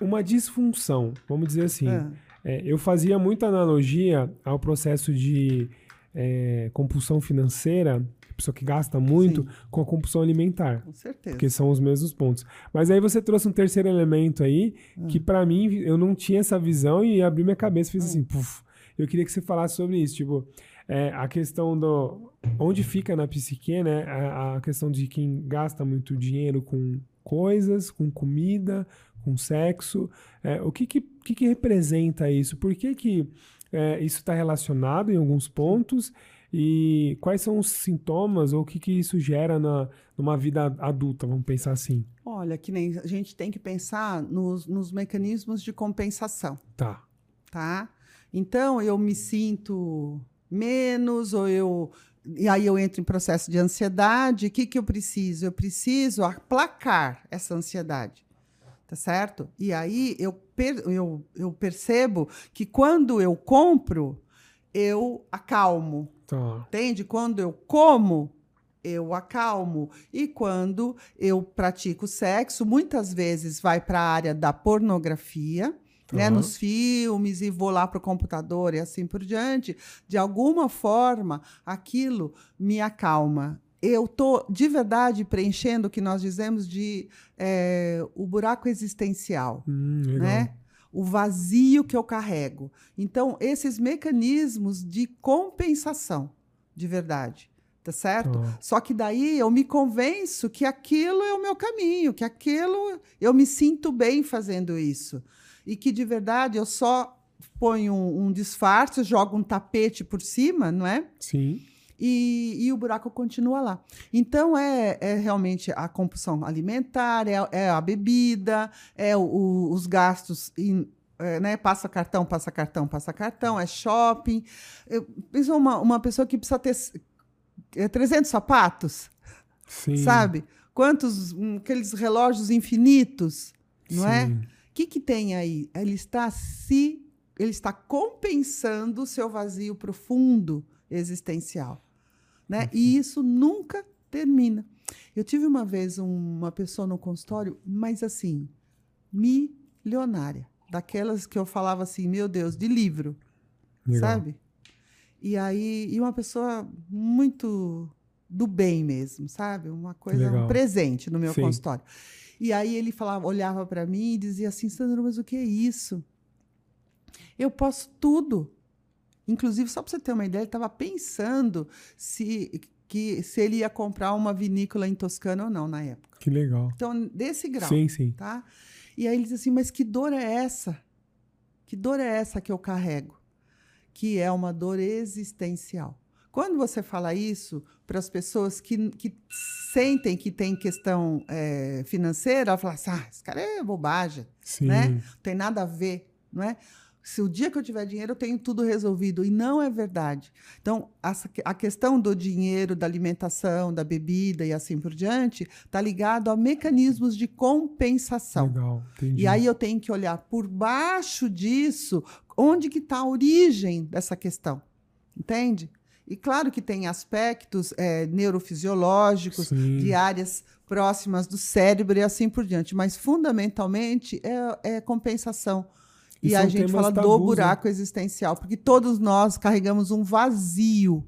uma disfunção, vamos dizer assim. Ah, É, eu fazia muita analogia ao processo de é, compulsão financeira, pessoa que gasta muito, Sim. com a compulsão alimentar. com certeza. Porque são os mesmos pontos. Mas aí você trouxe um terceiro elemento aí, Ah. que pra mim eu não tinha essa visão e abriu minha cabeça e fiz Ah. assim, puf. Eu queria que você falasse sobre isso, tipo, é, a questão do onde fica na psique, né? A, a questão de quem gasta muito dinheiro com coisas, com comida, com sexo. É, o que que, que que representa isso? Por que que é, isso está relacionado em alguns pontos? E quais são os sintomas ou o que, que isso gera na, numa vida adulta, vamos pensar assim? Olha, que nem a gente tem que pensar nos, nos mecanismos de compensação, Tá. tá? Então, eu me sinto menos, ou eu. E aí eu entro em processo de ansiedade. O que, que eu preciso? Eu preciso aplacar essa ansiedade. Tá certo? E aí eu, per- eu, eu percebo que quando eu compro, eu acalmo. Tá. Entende? Quando eu como, eu acalmo. E quando eu pratico sexo, muitas vezes vai para a área da pornografia. Né, Tá. nos filmes e vou lá para o computador e assim por diante, de alguma forma aquilo me acalma. Eu estou de verdade preenchendo o que nós dizemos de eh, o buraco existencial Hum, né? O vazio que eu carrego. Então, esses mecanismos de compensação, de verdade, tá certo? Tá. Só que daí eu me convenço que aquilo é o meu caminho, que aquilo eu me sinto bem fazendo isso. E que de verdade eu só ponho um, um disfarce, jogo um tapete por cima, não é? Sim. E, e o buraco continua lá. Então, é, é realmente a compulsão alimentar, é, é a bebida, é o- o- os gastos, em, é, né? Passa cartão, passa cartão, passa cartão, é shopping. Eu penso uma, uma pessoa que precisa ter é, 300 sapatos, Sim. sabe? Quantos, hum, aqueles relógios infinitos, não é? Sim. O que, que tem aí? Ele está se. Ele está compensando o seu vazio profundo existencial. Né? E isso nunca termina. Eu tive uma vez um- uma pessoa no consultório, mas assim, milionária. Daquelas que eu falava assim, meu Deus, de livro, Legal. sabe? E aí, e uma pessoa muito do bem mesmo, sabe? Uma coisa, Legal. um presente no meu Sim. consultório. E aí ele falava, olhava para mim e dizia assim, Sandra, mas o que é isso? Eu posso tudo. Inclusive, só para você ter uma ideia, ele estava pensando se, que, se ele ia comprar uma vinícola em Toscana ou não na época. Que legal. Então, desse grau Sim, sim. tá? E aí ele diz assim: Mas que dor é essa? Que dor é essa que eu carrego? Que é uma dor existencial. Quando você fala isso para as pessoas que, que sentem que tem questão eh, financeira, ela fala assim: ah, esse cara é bobagem, Sim. né? não tem nada a ver, não é? Se o dia que eu tiver dinheiro, eu tenho tudo resolvido. E não é verdade. Então, a questão do dinheiro, da alimentação, da bebida e assim por diante, está ligado a mecanismos de compensação. Legal. Entendi. E aí eu tenho que olhar por baixo disso, onde que está a origem dessa questão. Entende? E claro que tem aspectos eh, neurofisiológicos, Sim. de áreas próximas do cérebro e assim por diante. Mas, fundamentalmente, é, é compensação. E E, a gente fala do tabus, né? buraco existencial, porque todos nós carregamos um vazio.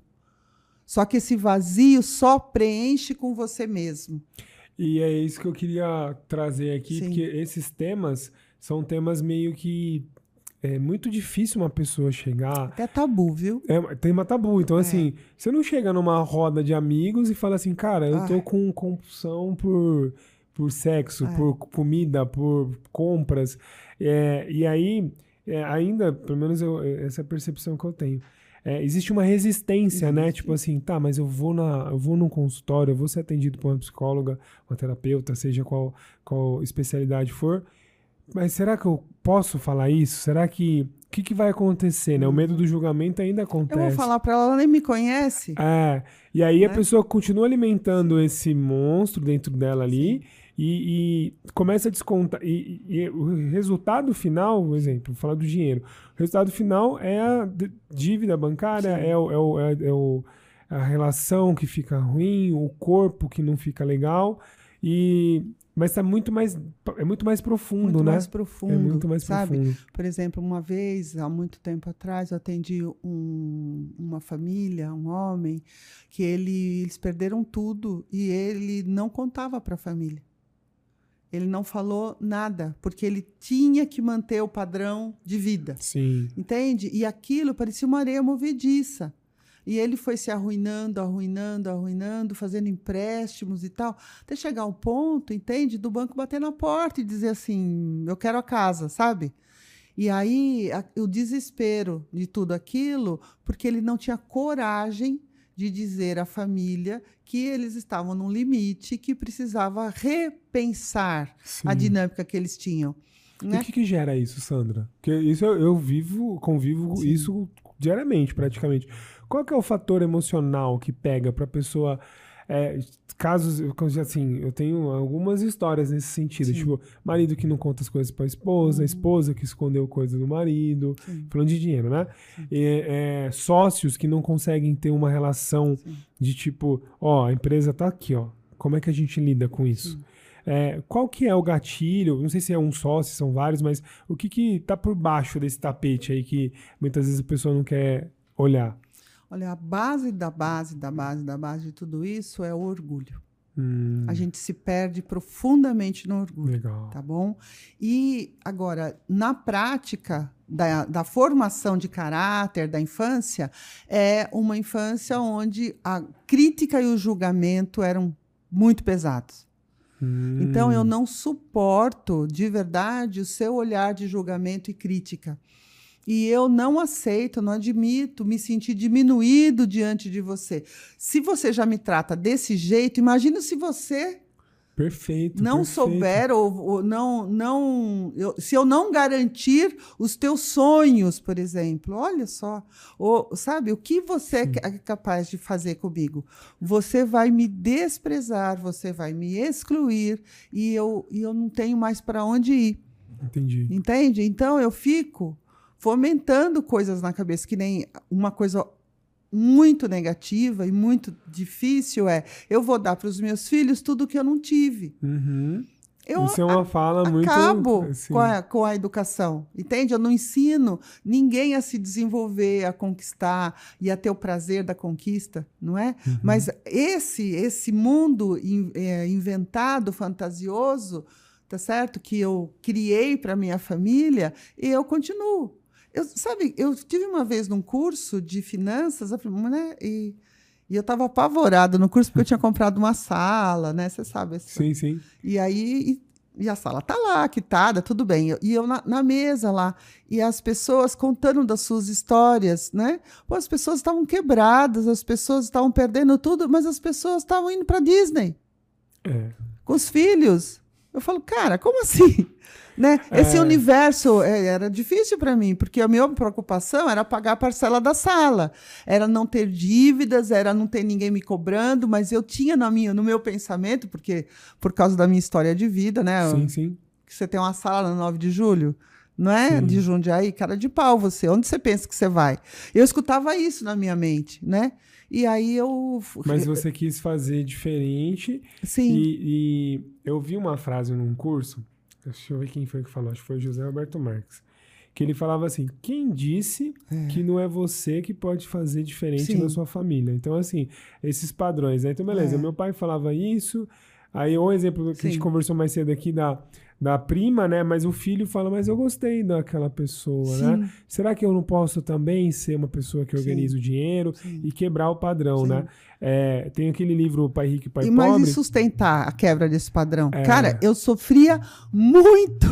Só que esse vazio só preenche com você mesmo. E é isso que eu queria trazer aqui, Sim. porque esses temas são temas meio que é muito difícil uma pessoa chegar. É tabu, viu? É, tem uma tabu. Então, é. assim, você não chega numa roda de amigos e fala assim, cara, eu tô com compulsão por, por sexo, é. por comida, por compras. É, e aí, é, ainda, pelo menos eu, essa é a percepção que eu tenho. É, existe uma resistência, né? Tipo assim, tá, mas eu vou na, eu vou num consultório, eu vou ser atendido por uma psicóloga, uma terapeuta, seja qual, qual especialidade for. Mas será que eu posso falar isso? Será que o que, que vai acontecer, né? O medo do julgamento ainda acontece. Eu vou falar para ela, ela nem me conhece. É. E aí né? a pessoa continua alimentando esse monstro dentro dela ali. Sim e, e começa a descontar. E, e, o resultado final, por exemplo, vou falar do dinheiro. O resultado final é a dívida bancária, é, o, é, o, é, é o, a relação que fica ruim, o corpo que não fica legal. E mas está muito mais é muito mais profundo, muito né? Mais profundo, é muito mais sabe? profundo. Por exemplo, uma vez há muito tempo atrás eu atendi um, uma família, um homem que ele, eles perderam tudo e ele não contava para a família. Ele não falou nada, porque ele tinha que manter o padrão de vida. Sim. Entende? E aquilo parecia uma areia movediça. E ele foi se arruinando, arruinando, arruinando, fazendo empréstimos e tal, até chegar ao ponto, entende, do banco bater na porta e dizer assim: eu quero a casa, sabe? E aí a, o desespero de tudo aquilo, porque ele não tinha coragem de dizer à família que eles estavam num limite que precisava repensar Sim. a dinâmica que eles tinham. Né? E o que, que, gera isso, Sandra? Porque isso eu, eu vivo, convivo Sim. isso diariamente, praticamente. Qual que é o fator emocional que pega para a pessoa é, casos, assim, eu tenho algumas histórias nesse sentido. Sim. Tipo, marido que não conta as coisas pra esposa, uhum. esposa que escondeu coisas do marido, Sim. falando de dinheiro, né? E, é, sócios que não conseguem ter uma relação Sim. de tipo, ó, a empresa tá aqui, ó. Como é que a gente lida com isso? É, qual que é o gatilho? Não sei se é um só, se são vários, mas o que que tá por baixo desse tapete aí que muitas vezes a pessoa não quer olhar? Olha, a base da base da base da base de tudo isso é o orgulho. Hum. A gente se perde profundamente no orgulho. Legal. Tá bom? E agora, na prática da, da formação de caráter da infância, é uma infância onde a crítica e o julgamento eram muito pesados. Hum. Então, eu não suporto de verdade o seu olhar de julgamento e crítica. E eu não aceito, não admito me sentir diminuído diante de você. Se você já me trata desse jeito, imagina se você Perfeito. Não perfeito. souber ou, ou, não, não, eu, se eu não garantir os teus sonhos, por exemplo, olha só, ou, sabe o que você é Sim. é capaz de fazer comigo? Você vai me desprezar, você vai me excluir e eu, e eu não tenho mais para onde ir. Entendi. Entende? Então eu fico fomentando coisas na cabeça, que nem uma coisa muito negativa e muito difícil é eu vou dar para os meus filhos tudo que eu não tive. Uhum. Eu Isso é uma fala muito. Acabo assim. com, a, com a educação, entende? Eu não ensino ninguém a se desenvolver, a conquistar e a ter o prazer da conquista, não é? Uhum. Mas esse esse mundo in, é, inventado, fantasioso, tá certo? Que eu criei para minha família, e eu continuo. Eu, sabe, eu tive uma vez num curso de finanças, né, e, e eu estava apavorada no curso porque eu tinha comprado uma sala, né? Você sabe. Essa, sim, sim. E aí e, e a sala tá lá, quitada, tudo bem. E eu na, na, mesa lá, e as pessoas contando das suas histórias, né? Pô, as pessoas estavam quebradas, as pessoas estavam perdendo tudo, mas as pessoas estavam indo para Disney. É. Com os filhos. Eu falo, cara, como assim? Né? Esse é. universo é, era difícil para mim, porque a minha preocupação era pagar a parcela da sala, era não ter dívidas, era não ter ninguém me cobrando, mas eu tinha na minha, no meu pensamento, porque por causa da minha história de vida, né? Sim, sim. Que você tem uma sala no 9 de julho, não é? Sim. De Jundiaí, cara de pau você. Onde você pensa que você vai? Eu escutava isso na minha mente, né? E aí eu. Mas você quis fazer diferente. Sim. E, e eu vi uma frase num curso Deixa eu ver quem foi que falou. Acho que foi o José Roberto Marques. Que ele falava assim: quem disse é. que não é você que pode fazer diferente Sim. na sua família? Então, assim, esses padrões. Né? Então, beleza, é. meu pai falava isso. Aí, um exemplo que Sim. a gente conversou mais cedo aqui da, da prima, né? Mas o filho fala, mas eu gostei daquela pessoa, né? Sim. né? Será que eu não posso também ser uma pessoa que organiza Sim. o dinheiro Sim. e quebrar o padrão, né? É, tem aquele livro Pai Rico e Pai e Pobre. Mas e sustentar a quebra desse padrão? É. Cara, eu sofria muito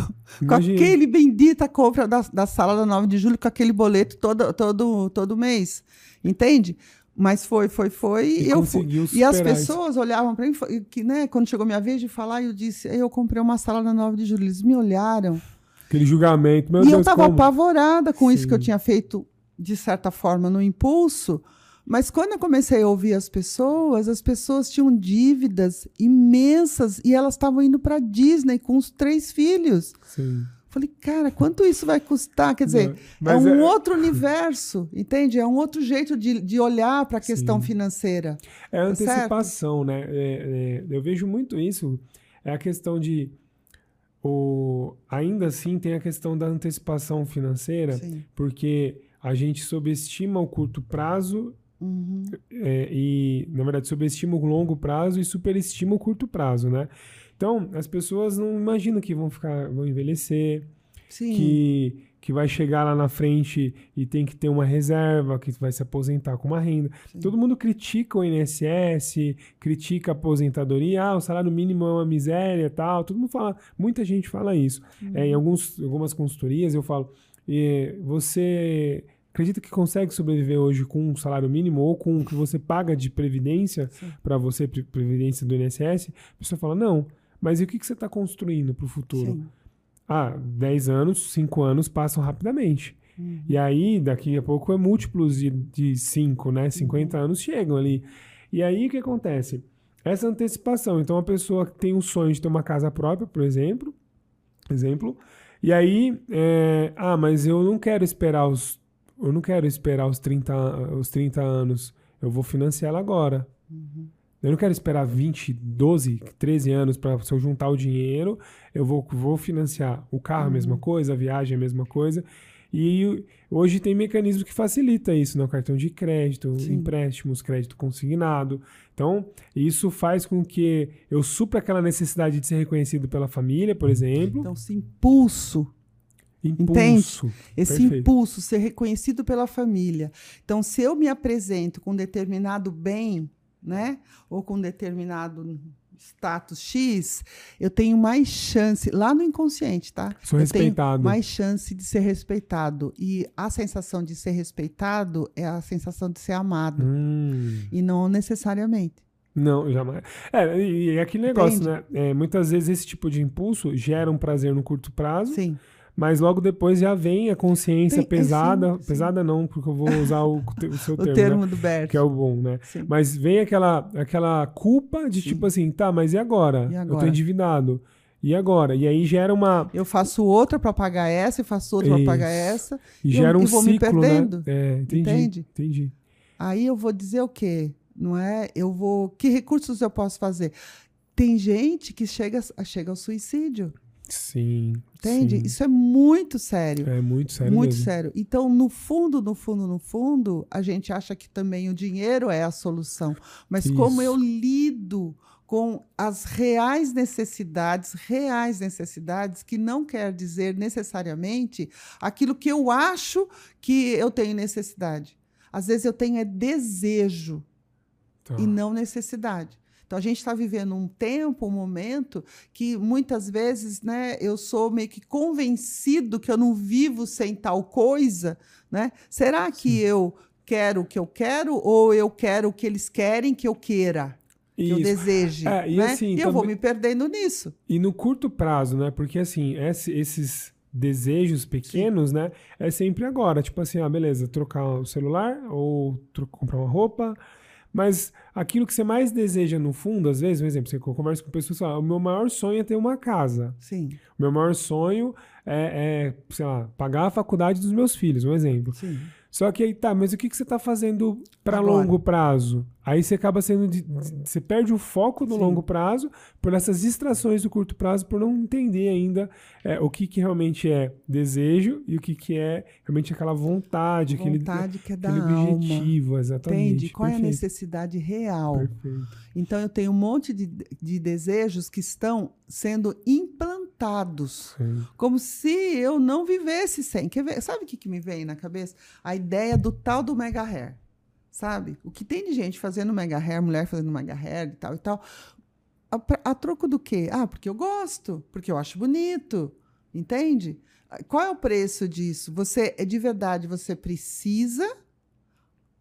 com aquele bendita compra da, da sala da 9 de julho, com aquele boleto todo, todo, todo mês. Entende? Mas foi, foi, foi. E, eu fui. e as pessoas isso. olhavam para mim, que, né, quando chegou minha vez de falar, eu disse: eu comprei uma sala na 9 de julho. Eles me olharam. Aquele julgamento. Meu e Deus, eu estava apavorada com Sim. isso que eu tinha feito, de certa forma, no impulso. Mas quando eu comecei a ouvir as pessoas, as pessoas tinham dívidas imensas e elas estavam indo para Disney com os três filhos. Sim. Falei, cara, quanto isso vai custar? Quer dizer, é um é... outro universo, entende? É um outro jeito de, de olhar para a questão financeira. É a tá antecipação, né? É, é, eu vejo muito isso. É a questão de. O, ainda assim, tem a questão da antecipação financeira, Sim. porque a gente subestima o curto prazo uhum. É, e, na verdade, subestima o longo prazo e superestima o curto prazo, né? Então, as pessoas não imaginam que vão ficar, vão envelhecer, Sim. que que vai chegar lá na frente e tem que ter uma reserva, que vai se aposentar com uma renda. Sim. Todo mundo critica o INSS, critica a aposentadoria, ah, o salário mínimo é uma miséria tal. Todo mundo fala, muita gente fala isso. Uhum. É, em alguns, algumas consultorias eu falo, você acredita que consegue sobreviver hoje com um salário mínimo ou com o que você paga de previdência para você, previdência do INSS? A pessoa fala, não. Mas e o que, que você está construindo para o futuro? Sim. Ah, 10 anos, 5 anos passam rapidamente. Uhum. E aí, daqui a pouco, é múltiplos de 5, né? 50 uhum. anos chegam ali. E aí, o que acontece? Essa antecipação. Então, a pessoa tem um sonho de ter uma casa própria, por exemplo. Exemplo. E aí, é, ah, mas eu não quero esperar os. Eu não quero esperar os 30, os 30 anos. Eu vou financiar ela agora. Uhum. Eu não quero esperar 20, 12, 13 anos para se eu juntar o dinheiro, eu vou, vou financiar o carro, a mesma uhum. coisa, a viagem, a mesma coisa. E hoje tem mecanismo que facilita isso, no né? cartão de crédito, Sim. empréstimos, crédito consignado. Então, isso faz com que eu supra aquela necessidade de ser reconhecido pela família, por exemplo. Então, esse impulso Impulso. Entende? Esse Perfeito. impulso, ser reconhecido pela família. Então, se eu me apresento com determinado bem, né? Ou com determinado status X, eu tenho mais chance, lá no inconsciente, tá? Sou eu respeitado. mais chance de ser respeitado. E a sensação de ser respeitado é a sensação de ser amado. Hum. E não necessariamente. Não, jamais. É, e, e aquele negócio, Entende? né? É, muitas vezes esse tipo de impulso gera um prazer no curto prazo. Sim mas logo depois já vem a consciência Tem, pesada, sim, pesada sim. não, porque eu vou usar o, [LAUGHS] o seu termo, o termo né? do Bert. que é o bom, né? Sim. Mas vem aquela, aquela culpa de tipo assim, tá, mas e agora? e agora? Eu tô endividado. E agora? E aí gera uma. Eu faço outra para pagar essa, e faço outra para pagar essa. E, e gera eu, um e vou ciclo, me né? perdendo. Né? É, entendi, entende? Entendi. Aí eu vou dizer o quê? Não é? Eu vou. Que recursos eu posso fazer? Tem gente que chega, chega ao suicídio. Sim. Entende? Sim. Isso é muito sério. É muito sério. Muito mesmo. sério. Então, no fundo, no fundo, no fundo, a gente acha que também o dinheiro é a solução. Mas Isso. como eu lido com as reais necessidades, reais necessidades, que não quer dizer necessariamente aquilo que eu acho que eu tenho necessidade. Às vezes eu tenho é desejo tá. e não necessidade. Então a gente está vivendo um tempo, um momento que muitas vezes, né, eu sou meio que convencido que eu não vivo sem tal coisa, né? Será que Sim. eu quero o que eu quero ou eu quero o que eles querem que eu queira? Que Isso. eu deseje. É, e né? assim, e eu vou me perdendo nisso. E no curto prazo, né? Porque assim, esses desejos pequenos, Sim. né? É sempre agora. Tipo assim, ah, beleza, trocar o celular ou comprar uma roupa mas aquilo que você mais deseja no fundo, às vezes, por exemplo, você conversa com pessoas e fala, o meu maior sonho é ter uma casa. Sim. O meu maior sonho é, é sei lá, pagar a faculdade dos meus filhos, um exemplo. Sim. Só que aí tá, mas o que, que você está fazendo para longo prazo? Aí você acaba sendo. De, você perde o foco no Sim. longo prazo por essas distrações do curto prazo, por não entender ainda é, o que, que realmente é desejo e o que, que é realmente aquela vontade, vontade aquele, que é da aquele alma. objetivo, exatamente. Entende? Qual Perfeito. é a necessidade real? Perfeito. Então eu tenho um monte de, de desejos que estão sendo implantados Sim. Como se eu não vivesse sem. Quer ver? Sabe o que, que me vem na cabeça? A ideia do tal do mega hair. Sabe? O que tem de gente fazendo mega hair, mulher fazendo mega hair e tal e tal. A, a troco do quê? Ah, porque eu gosto, porque eu acho bonito. Entende? Qual é o preço disso? Você, de verdade, você precisa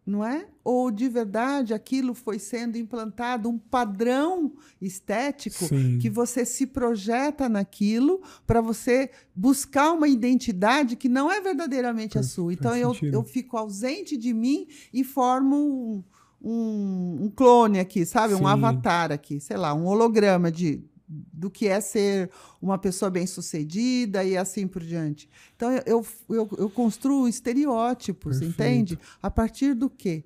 não é? Ou de verdade aquilo foi sendo implantado um padrão estético Sim. que você se projeta naquilo para você buscar uma identidade que não é verdadeiramente a sua. Então eu, eu fico ausente de mim e formo um, um, um clone aqui, sabe? Sim. Um avatar aqui, sei lá, um holograma de do que é ser uma pessoa bem-sucedida e assim por diante. Então, eu, eu, eu construo estereótipos, Perfeito. entende? A partir do quê?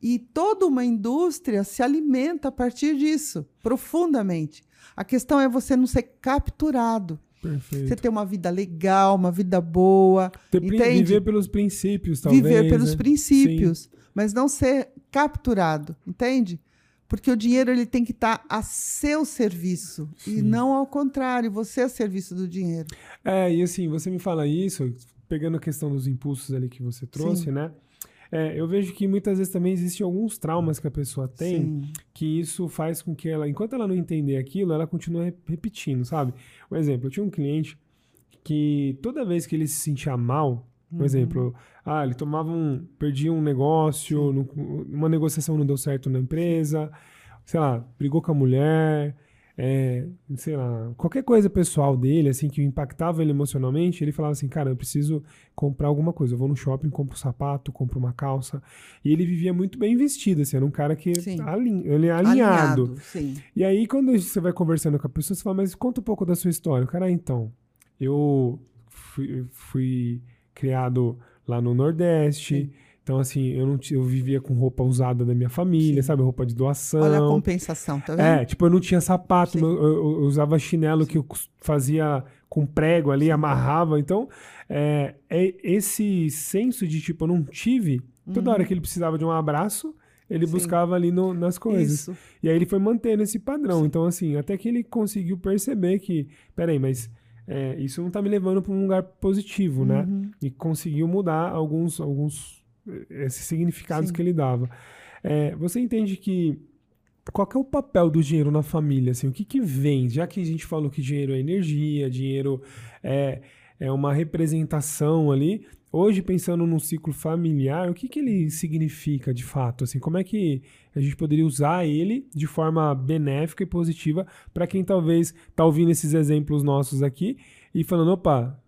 E toda uma indústria se alimenta a partir disso, profundamente. A questão é você não ser capturado. Perfeito. Você ter uma vida legal, uma vida boa. Ter, entende? Viver pelos princípios, talvez. Viver pelos né? princípios, Sim. mas não ser capturado, entende? Porque o dinheiro ele tem que estar tá a seu serviço Sim. e não ao contrário, você é a serviço do dinheiro. É, e assim, você me fala isso, pegando a questão dos impulsos ali que você trouxe, Sim. né? É, eu vejo que muitas vezes também existem alguns traumas que a pessoa tem, Sim. que isso faz com que ela, enquanto ela não entender aquilo, ela continua repetindo, sabe? Um exemplo, eu tinha um cliente que toda vez que ele se sentia mal, por uhum. exemplo, ah, ele tomava um. perdia um negócio, uma negociação não deu certo na empresa, sei lá, brigou com a mulher, é, sei lá, qualquer coisa pessoal dele, assim, que impactava ele emocionalmente, ele falava assim, cara, eu preciso comprar alguma coisa. Eu vou no shopping, compro um sapato, compro uma calça. E ele vivia muito bem vestido, assim, era um cara que alin, ele é alinhado. alinhado e aí, quando você vai conversando com a pessoa, você fala, mas conta um pouco da sua história. O cara, ah, então, eu fui, fui criado lá no Nordeste. Sim. Então, assim, eu não eu vivia com roupa usada da minha família, Sim. sabe? Roupa de doação. Olha a compensação, tá vendo? É, tipo, eu não tinha sapato, eu, eu, eu, usava chinelo Sim. que eu fazia com prego ali, amarrava. Então, é, é, esse senso de, tipo, eu não tive, toda uhum. hora que ele precisava de um abraço, ele Sim. buscava ali no, nas coisas. Isso. E aí ele foi mantendo esse padrão. Então, assim, até que ele conseguiu perceber que, peraí, mas é, isso não está me levando para um lugar positivo, né? uhum. né? E conseguiu mudar alguns, alguns eh, esses significados Sim. que ele dava. É, você entende que qual que é o papel do dinheiro na família? Assim, o que, que vem? Já que a gente falou que dinheiro é energia, dinheiro é, é uma representação ali, Hoje, pensando num ciclo familiar, o que, que ele significa de fato? Assim, como é que a gente poderia usar ele de forma benéfica e positiva para quem talvez está ouvindo esses exemplos nossos aqui e falando, opa,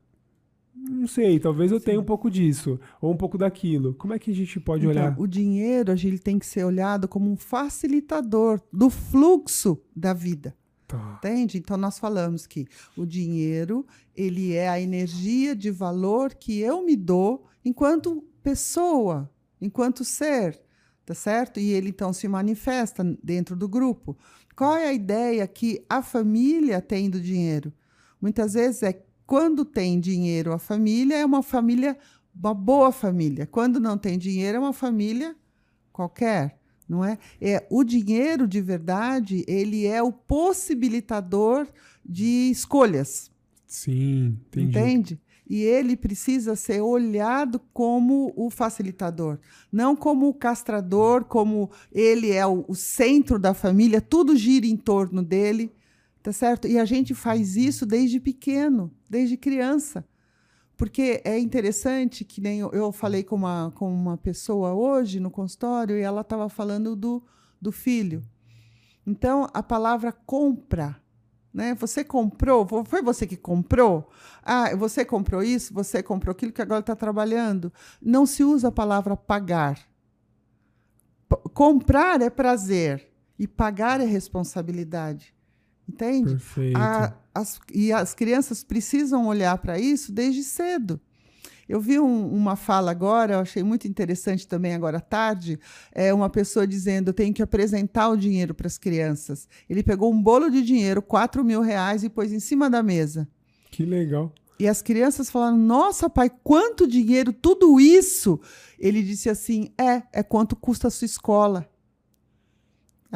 não sei, talvez eu Sim. tenha um pouco disso ou um pouco daquilo. Como é que a gente pode então, olhar? O dinheiro, a gente tem que ser olhado como um facilitador do fluxo da vida. Tá. Entende? Então nós falamos que o dinheiro, ele é a energia de valor que eu me dou enquanto pessoa, enquanto ser, tá certo? E ele então se manifesta dentro do grupo. Qual é a ideia que a família tem do dinheiro? Muitas vezes é quando tem dinheiro a família é uma família uma boa família. Quando não tem dinheiro é uma família qualquer não é? É o dinheiro de verdade, ele é o possibilitador de escolhas. Sim, entendi. entende? E ele precisa ser olhado como o facilitador, não como o castrador, como ele é o, o centro da família, tudo gira em torno dele, tá certo? E a gente faz isso desde pequeno, desde criança. Porque é interessante que nem eu, eu falei com uma, com uma pessoa hoje no consultório e ela estava falando do, do filho. Então, a palavra compra, né? Você comprou, foi você que comprou? Ah, você comprou isso, você comprou aquilo que agora está trabalhando. Não se usa a palavra pagar. P comprar é prazer e pagar é responsabilidade. Entende? Perfeito. A, as, e as crianças precisam olhar para isso desde cedo. Eu vi um, uma fala agora, eu achei muito interessante também agora à tarde, é uma pessoa dizendo, eu tenho que apresentar o dinheiro para as crianças. Ele pegou um bolo de dinheiro, 4 mil reais, e pôs em cima da mesa. Que legal. E as crianças falaram, nossa, pai, quanto dinheiro, tudo isso? Ele disse assim, é, é quanto custa a sua escola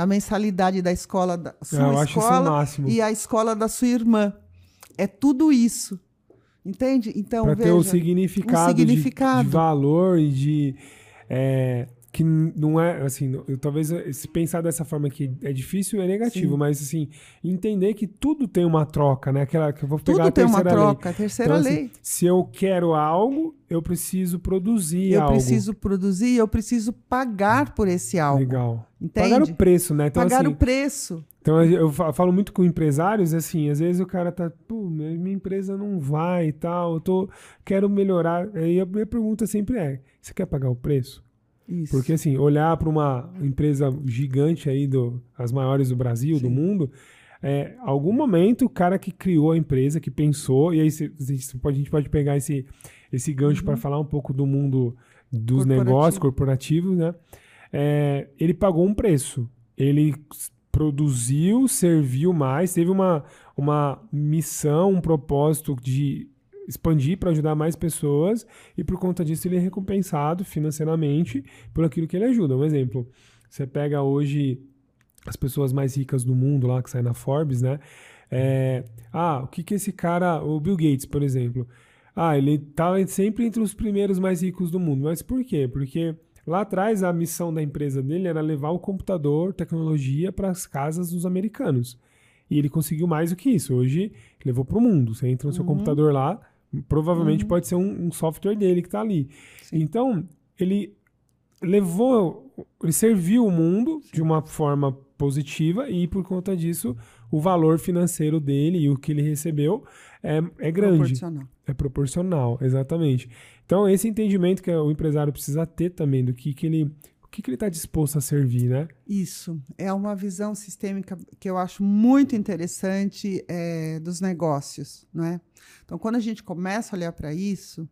a mensalidade da escola da sua eu escola e a escola da sua irmã. é tudo isso. Entende? Então, Para ter o significado, um significado. De, de valor e de. É, que não é assim, eu, talvez se pensar dessa forma que é difícil é negativo, Sim. mas assim, entender que tudo tem uma troca, né? Aquela que eu vou pegar tudo a terceira tem uma troca, lei. a terceira então, assim, lei. Assim, se eu quero algo, eu preciso produzir eu algo. Eu preciso produzir, eu preciso pagar por esse algo. Legal. Entende? Pagar o preço, né? Então, pagar assim, o preço. Então eu falo muito com empresários, assim, às vezes o cara tá, pô, minha empresa não vai e tal, eu tô, quero melhorar. Aí a minha pergunta sempre é: você quer pagar o preço? Isso. Porque, assim, olhar para uma empresa gigante aí, do, as maiores do Brasil, Sim. do mundo, é, algum momento o cara que criou a empresa, que pensou, e aí a gente pode pegar esse, esse gancho uhum. para falar um pouco do mundo dos Corporativo. negócios corporativos, né? É, ele pagou um preço. Ele produziu, serviu mais, teve uma, uma missão, um propósito de expandir para ajudar mais pessoas e por conta disso ele é recompensado financeiramente por aquilo que ele ajuda. Um exemplo, você pega hoje as pessoas mais ricas do mundo lá que saem na Forbes, né? É, ah, o que que esse cara, o Bill Gates, por exemplo, ah, ele tá sempre entre os primeiros mais ricos do mundo. Mas por quê? Porque lá atrás a missão da empresa dele era levar o computador, tecnologia para as casas dos americanos. E ele conseguiu mais do que isso. Hoje levou para o mundo. Você entra no seu uhum. computador lá, Provavelmente uhum. pode ser um, um, software dele que está ali. Sim. Então, ele levou, ele serviu o mundo Sim. de uma forma positiva e por conta disso o valor financeiro dele e o que ele recebeu é, é grande. Proporcional. É proporcional, exatamente. Então, esse entendimento que o empresário precisa ter também do que, que ele que, que ele está disposto a servir, né? Isso. É uma visão sistêmica que eu acho muito interessante é, dos negócios, não é? Então, quando a gente começa a olhar para isso,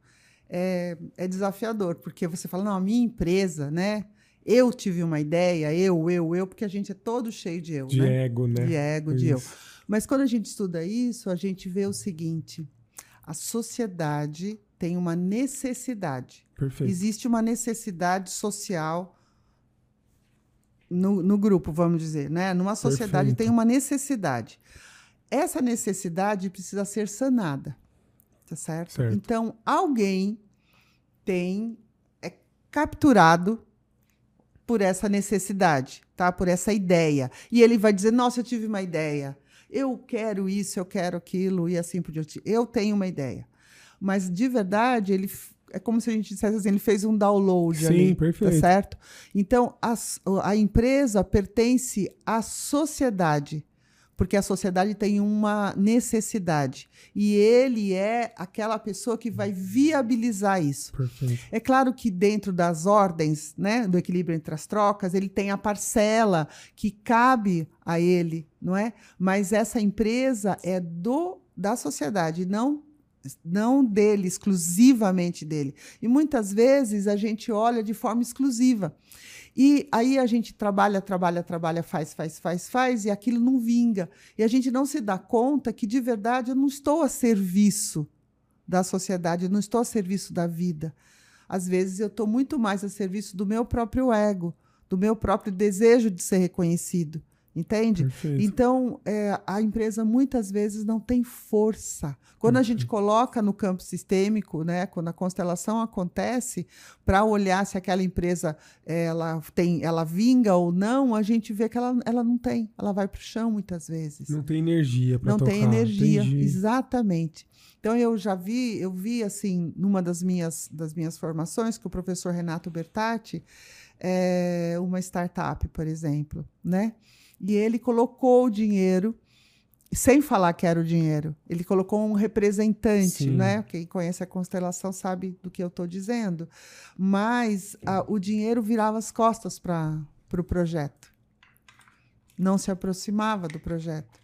é, é, desafiador, porque você fala, não, a minha empresa, né? Eu tive uma ideia, eu, eu, eu, porque a gente é todo cheio de eu, de né? ego, né? De ego, isso. de eu. Mas quando a gente estuda isso, a gente vê o seguinte: a sociedade tem uma necessidade. Perfeito. Existe uma necessidade social no, no grupo, vamos dizer, né? Numa sociedade Perfeito. tem uma necessidade. Essa necessidade precisa ser sanada, tá certo? certo. Então, alguém tem é capturado por essa necessidade, tá? Por essa ideia. E ele vai dizer: "Nossa, eu tive uma ideia. Eu quero isso, eu quero aquilo e assim por diante. Eu tenho uma ideia." Mas de verdade, ele é como se a gente dissesse assim, ele fez um download Sim, ali, tá perfeito. tá certo? Então, a, a empresa pertence à sociedade, porque a sociedade tem uma necessidade. E ele é aquela pessoa que vai viabilizar isso. Perfeito. É claro que dentro das ordens, né, do equilíbrio entre as trocas, ele tem a parcela que cabe a ele, não é? Mas essa empresa é do da sociedade, não não dele, exclusivamente dele. E muitas vezes a gente olha de forma exclusiva. E aí a gente trabalha, trabalha, trabalha, faz, faz, faz, faz, e aquilo não vinga. E a gente não se dá conta que, de verdade, eu não estou a serviço da sociedade, eu não estou a serviço da vida. Às vezes eu estou muito mais a serviço do meu próprio ego, do meu próprio desejo de ser reconhecido. Entende? Perfeito. Então, é, a empresa muitas vezes não tem força. Quando Perfeito. a gente coloca no campo sistêmico, né, quando a constelação acontece, para olhar se aquela empresa ela tem, ela vinga ou não, a gente vê que ela, ela não tem. Ela vai para o chão muitas vezes. Não tem energia para Não tocar. tem energia, Entendi. exatamente. Então eu já vi, eu vi assim, numa das minhas das minhas formações que o professor Renato Bertatti, é, uma startup, por exemplo, né? E ele colocou o dinheiro, sem falar que era o dinheiro. Ele colocou um representante, Sim. né? Quem conhece a constelação sabe do que eu estou dizendo. Mas a, o dinheiro virava as costas para o pro projeto. Não se aproximava do projeto.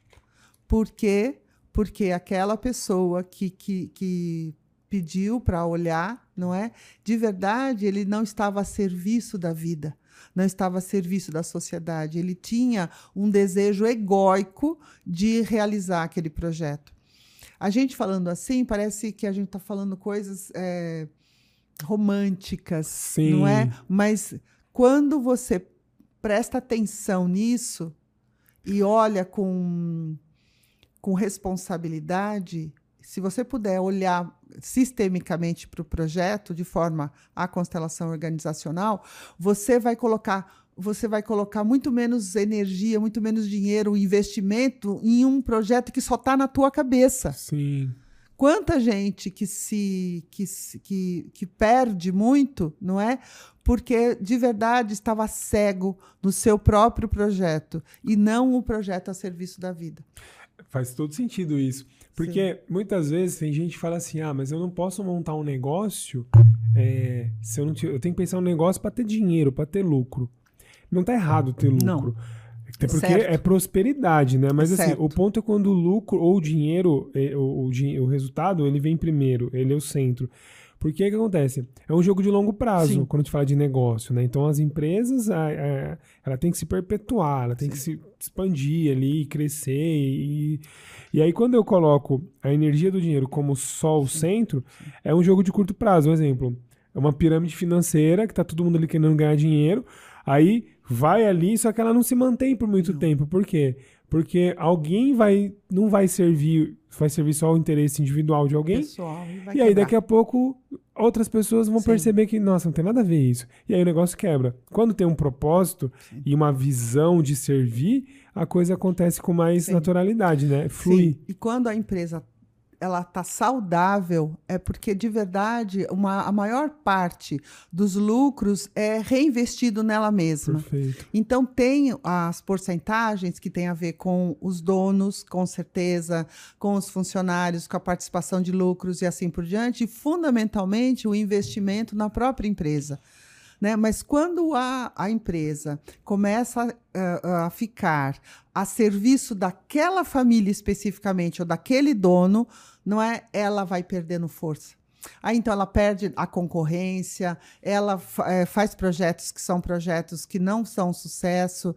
Por quê? Porque aquela pessoa que, que, que pediu para olhar, não é? De verdade, ele não estava a serviço da vida não estava a serviço da sociedade. Ele tinha um desejo egóico de realizar aquele projeto. A gente falando assim, parece que a gente está falando coisas é, românticas, Sim. não é? Mas quando você presta atenção nisso e olha com com responsabilidade, se você puder olhar sistemicamente para o projeto de forma à constelação organizacional, você vai colocar você vai colocar muito menos energia, muito menos dinheiro, investimento em um projeto que só está na tua cabeça. Sim. Quanta gente que se que, que, que perde muito, não é? Porque de verdade estava cego no seu próprio projeto e não o projeto a serviço da vida. Faz todo sentido isso. Porque Sim. muitas vezes tem gente que fala assim: ah, mas eu não posso montar um negócio é, se eu não eu tenho que pensar um negócio para ter dinheiro, para ter lucro. Não está errado ter lucro. Não. Até porque certo. é prosperidade, né? Mas assim, o ponto é quando o lucro ou o dinheiro, é, o, o, o, resultado, ele vem primeiro, ele é o centro. Porque o que acontece? É um jogo de longo prazo, Sim. quando a gente fala de negócio, né? Então as empresas, a, a, ela tem que se perpetuar, ela tem Sim. que se expandir ali, crescer. E, e aí quando eu coloco a energia do dinheiro como só o centro, é um jogo de curto prazo. Um exemplo, é uma pirâmide financeira que tá todo mundo ali querendo ganhar dinheiro. Aí vai ali, só que ela não se mantém por muito não. tempo. Por quê? Porque alguém vai não vai servir, vai servir só o interesse individual de alguém. Pessoal, e, e aí daqui a pouco outras pessoas vão Sim. perceber que, nossa, não tem nada a ver isso. E aí o negócio quebra. Quando tem um propósito Sim. e uma visão de servir, a coisa acontece com mais Sim. naturalidade, né? Flui. E quando a empresa ela está saudável é porque de verdade uma, a maior parte dos lucros é reinvestido nela mesma. Perfeito. Então tem as porcentagens que tem a ver com os donos, com certeza, com os funcionários, com a participação de lucros e assim por diante, e fundamentalmente o investimento na própria empresa. Né? Mas quando a, a empresa começa uh, a ficar a serviço daquela família especificamente ou daquele dono, não é? Ela vai perdendo força. Aí então ela perde a concorrência, ela é, faz projetos que são projetos que não são sucesso,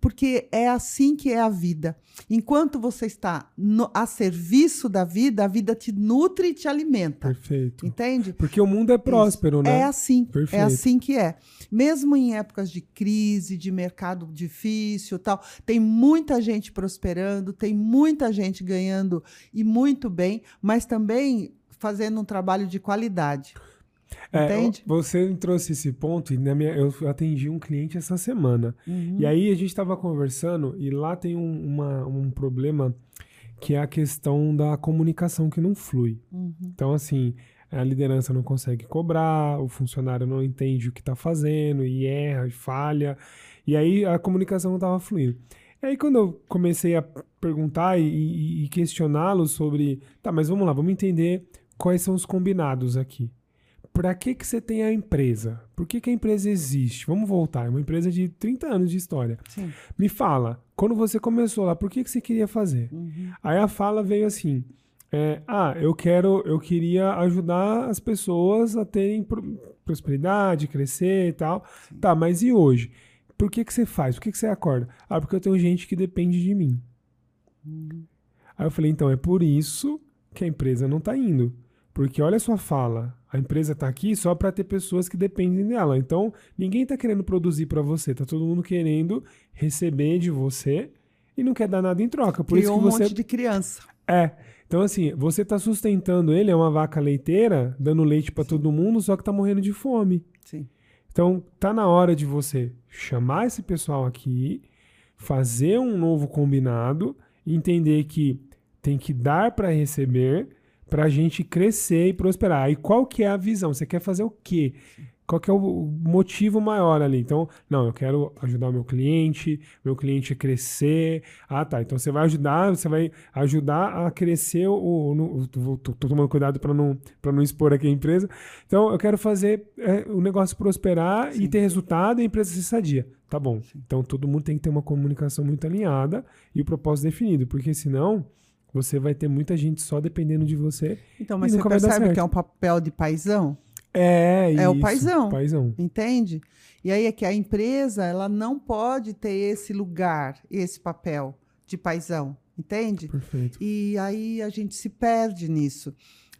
porque é assim que é a vida. Enquanto você está no, a serviço da vida, a vida te nutre e te alimenta. Perfeito. Entende? Porque o mundo é próspero, Isso. né? É assim. É Perfeito. É assim que é. Mesmo em épocas de crise, de mercado difícil, tal, tem muita gente prosperando, tem muita gente ganhando e muito bem, mas também fazendo um trabalho de qualidade. É, Entende? Você trouxe esse ponto e na minha, eu atendi um cliente essa semana. Uhum. E aí a gente estava conversando e lá tem um, uma, um problema que é a questão da comunicação que não flui. Uhum. Então, assim, a liderança não consegue cobrar, o funcionário não entende o que está fazendo e erra e falha. E aí a comunicação não estava fluindo. E aí, quando eu comecei a perguntar e, e, e questioná-lo sobre, tá, mas vamos lá, vamos entender quais são os combinados aqui. Para que, que você tem a empresa? Por que, que a empresa existe? Vamos voltar, é uma empresa de 30 anos de história. Sim. Me fala, quando você começou lá, por que, que você queria fazer? Uhum. Aí a fala veio assim: é, ah, eu quero, eu queria ajudar as pessoas a terem prosperidade, crescer e tal. Sim. Tá, mas e hoje? Por que, que você faz? Por que, que você acorda? Ah, porque eu tenho gente que depende de mim. Uhum. Aí eu falei, então é por isso que a empresa não está indo. Porque olha a sua fala, a empresa está aqui só para ter pessoas que dependem dela. Então, ninguém está querendo produzir para você, tá todo mundo querendo receber de você e não quer dar nada em troca. Por Criou isso que um você monte de criança. É. Então, assim, você está sustentando ele, é uma vaca leiteira, dando leite para todo mundo, só que está morrendo de fome. Sim. Então, tá na hora de você chamar esse pessoal aqui, fazer um novo combinado, entender que tem que dar para receber para a gente crescer e prosperar. E qual que é a visão? Você quer fazer o quê? Qual que é o motivo maior ali? Então, não, eu quero ajudar o meu cliente, meu cliente a crescer. Ah, tá. Então você vai ajudar, você vai ajudar a crescer o. tô, tomando cuidado para não, não expor aqui a empresa. Então, eu quero fazer é, o negócio prosperar Sim. e ter resultado e a empresa ser sadia. Tá bom. Sim. Então todo mundo tem que ter uma comunicação muito alinhada e o propósito definido, porque senão você vai ter muita gente só dependendo de você. Então, mas você percebe que é um papel de paisão? É, é isso, o paisão, paisão. Entende? E aí é que a empresa, ela não pode ter esse lugar, esse papel de paisão, entende? Perfeito. E aí a gente se perde nisso.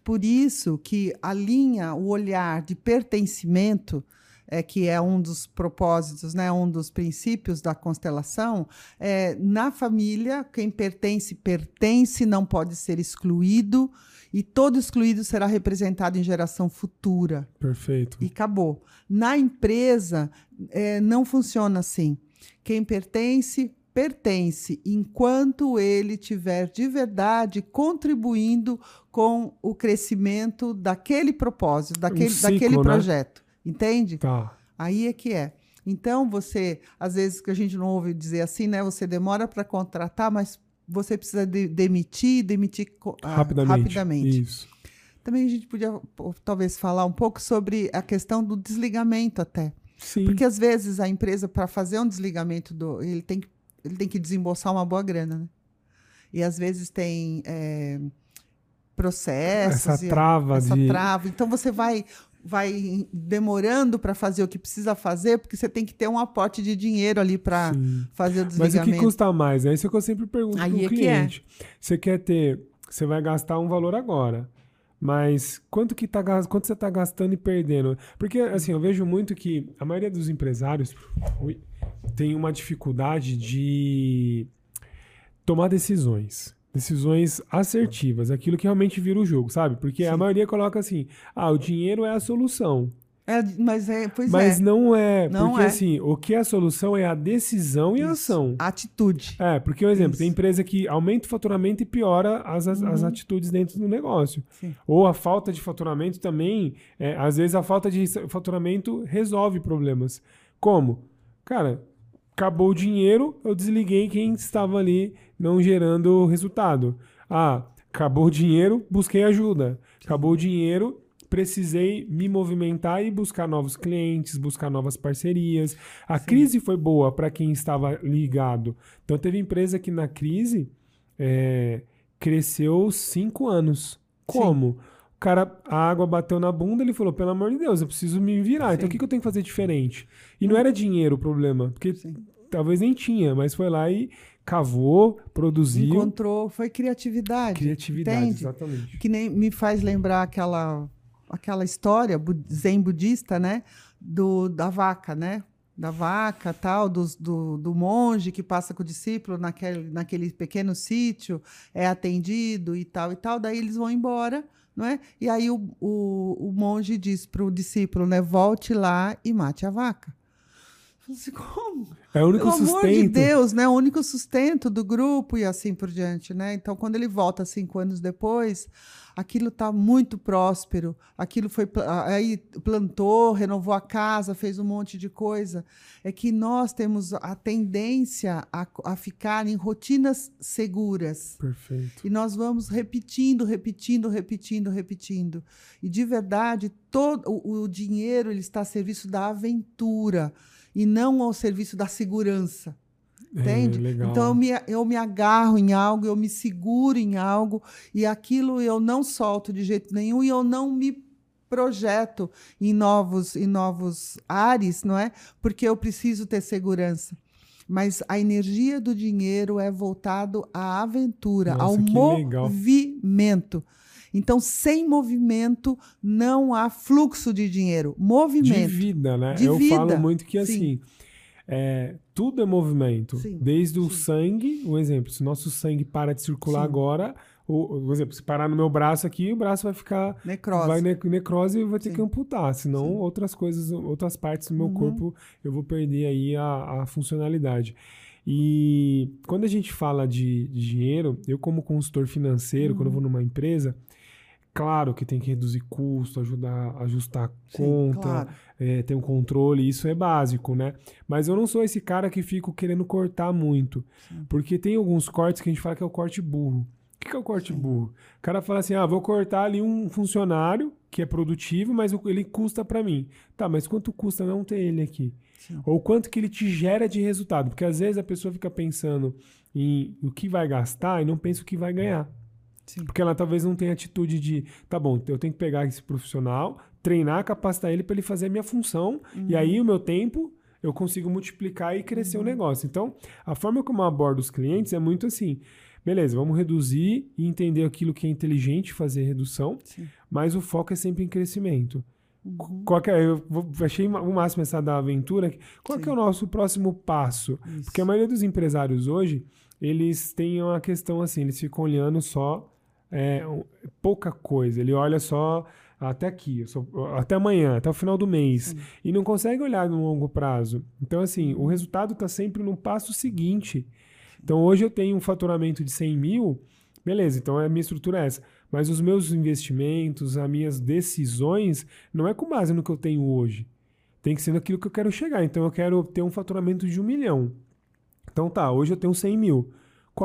Por isso que a linha, o olhar de pertencimento é, que é um dos propósitos, né, um dos princípios da constelação, é, na família, quem pertence, pertence, não pode ser excluído, e todo excluído será representado em geração futura. Perfeito. E acabou. Na empresa, é, não funciona assim. Quem pertence, pertence enquanto ele tiver de verdade contribuindo com o crescimento daquele propósito, daquele, um ciclo, daquele né? Entende? Tá. Aí é que é. Então, você, às vezes que a gente não ouve dizer assim, né? Você demora para contratar, mas você precisa de, demitir, demitir ah, rapidamente. rapidamente. Isso. Também a gente podia talvez falar um pouco sobre a questão do desligamento até. Sim. Porque às vezes a empresa, para fazer um desligamento, do, ele, tem que, ele tem que desembolsar uma boa grana, né? E às vezes tem é, processos. Essa trava. Essa de... trava. Então você vai vai demorando para fazer o que precisa fazer, porque você tem que ter um aporte de dinheiro ali para fazer o desligamento. Mas o que custa mais? É isso que eu sempre pergunto para o é cliente. Que é. Você quer ter, você vai gastar um valor agora, mas quanto que tá, quanto você está gastando e perdendo? Porque assim, eu vejo muito que a maioria dos empresários tem uma dificuldade de tomar decisões decisões assertivas, aquilo que realmente vira o jogo, sabe? Porque Sim. a maioria coloca assim: ah, o dinheiro é a solução. É, mas é, pois mas é. não é, não porque é. assim, o que é a solução é a decisão e a ação. Atitude. É, porque, um exemplo, Isso. tem empresa que aumenta o faturamento e piora as, as, uhum. as atitudes dentro do negócio. Sim. Ou a falta de faturamento também, é, às vezes a falta de faturamento resolve problemas. Como? Cara, acabou o dinheiro, eu desliguei quem estava ali não gerando resultado. Ah, acabou o dinheiro, busquei ajuda. Acabou o dinheiro, precisei me movimentar e buscar novos clientes, buscar novas parcerias. A Sim. crise foi boa para quem estava ligado. Então teve empresa que na crise é, cresceu cinco anos. Como? Sim. O cara, a água bateu na bunda, ele falou: pelo amor de Deus, eu preciso me virar. Sim. Então o que, que, eu tenho que fazer diferente? E não era dinheiro o problema, porque talvez nem tinha, mas foi lá e cavou, produziu. Encontrou, foi criatividade. Criatividade, entende? exatamente. Que nem me faz lembrar aquela aquela história zen budista, né, do da vaca, né? Da vaca, tal, do, do, do monge que passa com o discípulo naquele, naquele pequeno sítio, é atendido e tal e tal, daí eles vão embora, não é? E aí o, o, o monge diz para o discípulo, né, volte lá e mate a vaca. [LAUGHS] Como? É o único Pelo sustento. amor de Deus, né? O único sustento do grupo e assim por diante, né? Então, quando ele volta cinco anos depois, aquilo está muito próspero. Aquilo foi aí plantou, renovou a casa, fez um monte de coisa. É que nós temos a tendência a, a ficar em rotinas seguras. Perfeito. E nós vamos repetindo, repetindo, repetindo, repetindo. E de verdade, todo o, o dinheiro ele está a serviço da aventura e não ao serviço da segurança. É, entende? então eu me, eu me agarro em algo, eu me seguro em algo, e aquilo eu não solto de jeito nenhum e eu não me projeto em novos, em novos ares, não é? Porque eu preciso ter segurança. Mas a energia do dinheiro é voltado à aventura, Nossa, ao movimento. Legal. Então, sem movimento, não há fluxo de dinheiro. Movimento. De vida, né? De Eu vida. falo muito que assim. É, tudo é movimento. Sim, Desde sim. o sangue, um exemplo, se nosso sangue para de circular sim. agora, ou, por exemplo, se parar no meu braço aqui, o braço vai ficar. Necrose. Vai ne necrose e vai ter que amputar. Senão, outras coisas, outras partes do meu uhum. corpo, eu vou perder aí a, a funcionalidade. E quando a gente fala de, de dinheiro, eu, como consultor financeiro, uhum. quando eu vou numa empresa, Claro que tem que reduzir custo, ajudar ajustar a conta, claro. é, ter um controle, isso é básico, né? Mas eu não sou esse cara que fico querendo cortar muito. Sim. Porque tem alguns cortes que a gente fala que é o corte burro. O que é o corte Sim. burro? O cara fala assim: ah, vou cortar ali um funcionário que é produtivo, mas ele custa para mim. Tá, mas quanto custa não ter ele aqui? Sim. Ou quanto que ele te gera de resultado? Porque às vezes a pessoa fica pensando em o que vai gastar e não pensa o que vai ganhar. Sim. Porque ela talvez não tenha atitude de, tá bom, eu tenho que pegar esse profissional, treinar, capacitar ele para ele fazer a minha função, uhum. e aí o meu tempo eu consigo multiplicar e crescer uhum. o negócio. Então, a forma como eu abordo os clientes é muito assim. Beleza, vamos reduzir e entender aquilo que é inteligente fazer redução, Sim. mas o foco é sempre em crescimento. Uhum. Qual é, eu achei o máximo essa da aventura. Qual é o nosso próximo passo? Isso. Porque a maioria dos empresários hoje, eles têm uma questão assim, eles ficam olhando só é, pouca coisa. Ele olha só até aqui, só, até amanhã, até o final do mês. Sim. E não consegue olhar no longo prazo. Então, assim, o resultado está sempre no passo seguinte. Então, hoje eu tenho um faturamento de 100 mil, beleza, então a minha estrutura é essa. Mas os meus investimentos, as minhas decisões, não é com base no que eu tenho hoje. Tem que ser naquilo que eu quero chegar. Então, eu quero ter um faturamento de um milhão. Então, tá, hoje eu tenho 100 mil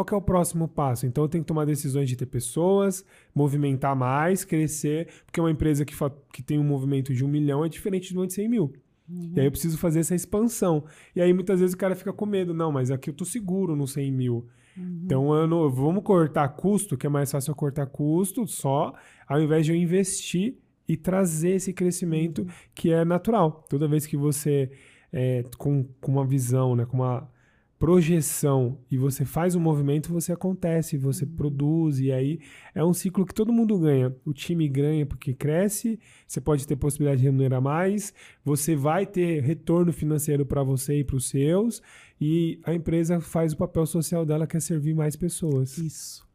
qual é o próximo passo? Então eu tenho que tomar decisões de ter pessoas, movimentar mais, crescer, porque uma empresa que, que tem um movimento de um milhão é diferente de uma de 100 mil. Uhum. E aí eu preciso fazer essa expansão. E aí muitas vezes o cara fica com medo, não, mas aqui eu tô seguro no 100 mil. Uhum. Então eu não, vamos cortar custo, que é mais fácil eu cortar custo só, ao invés de eu investir e trazer esse crescimento uhum. que é natural. Toda vez que você, é, com, com uma visão, né, com uma projeção e você faz um movimento, você acontece, você uhum. produz, e aí é um ciclo que todo mundo ganha. O time ganha porque cresce, você pode ter possibilidade de remunerar mais, você vai ter retorno financeiro para você e para os seus, e a empresa faz o papel social dela, que é servir mais pessoas. Isso.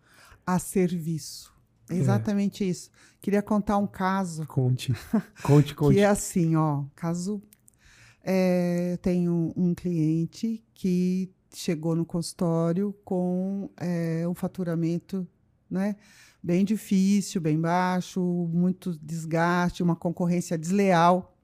A serviço. É exatamente é. isso. Queria contar um caso. Conte. [LAUGHS] Conte, conte. que é assim, ó. Caso é, tenho um cliente que chegou no consultório com é, um faturamento né, bem difícil, bem baixo, muito desgaste, uma concorrência desleal.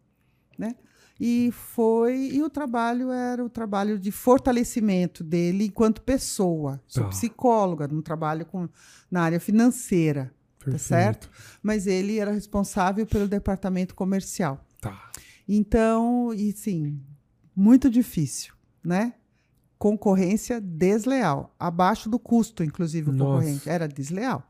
Né? E foi e o trabalho era o trabalho de fortalecimento dele enquanto pessoa. Sou tá. psicóloga, não trabalho com, na área financeira, tá certo? Mas ele era responsável pelo departamento comercial. Tá. Então, e sim, muito difícil, né? Concorrência desleal, abaixo do custo, inclusive, o concorrente. Era desleal.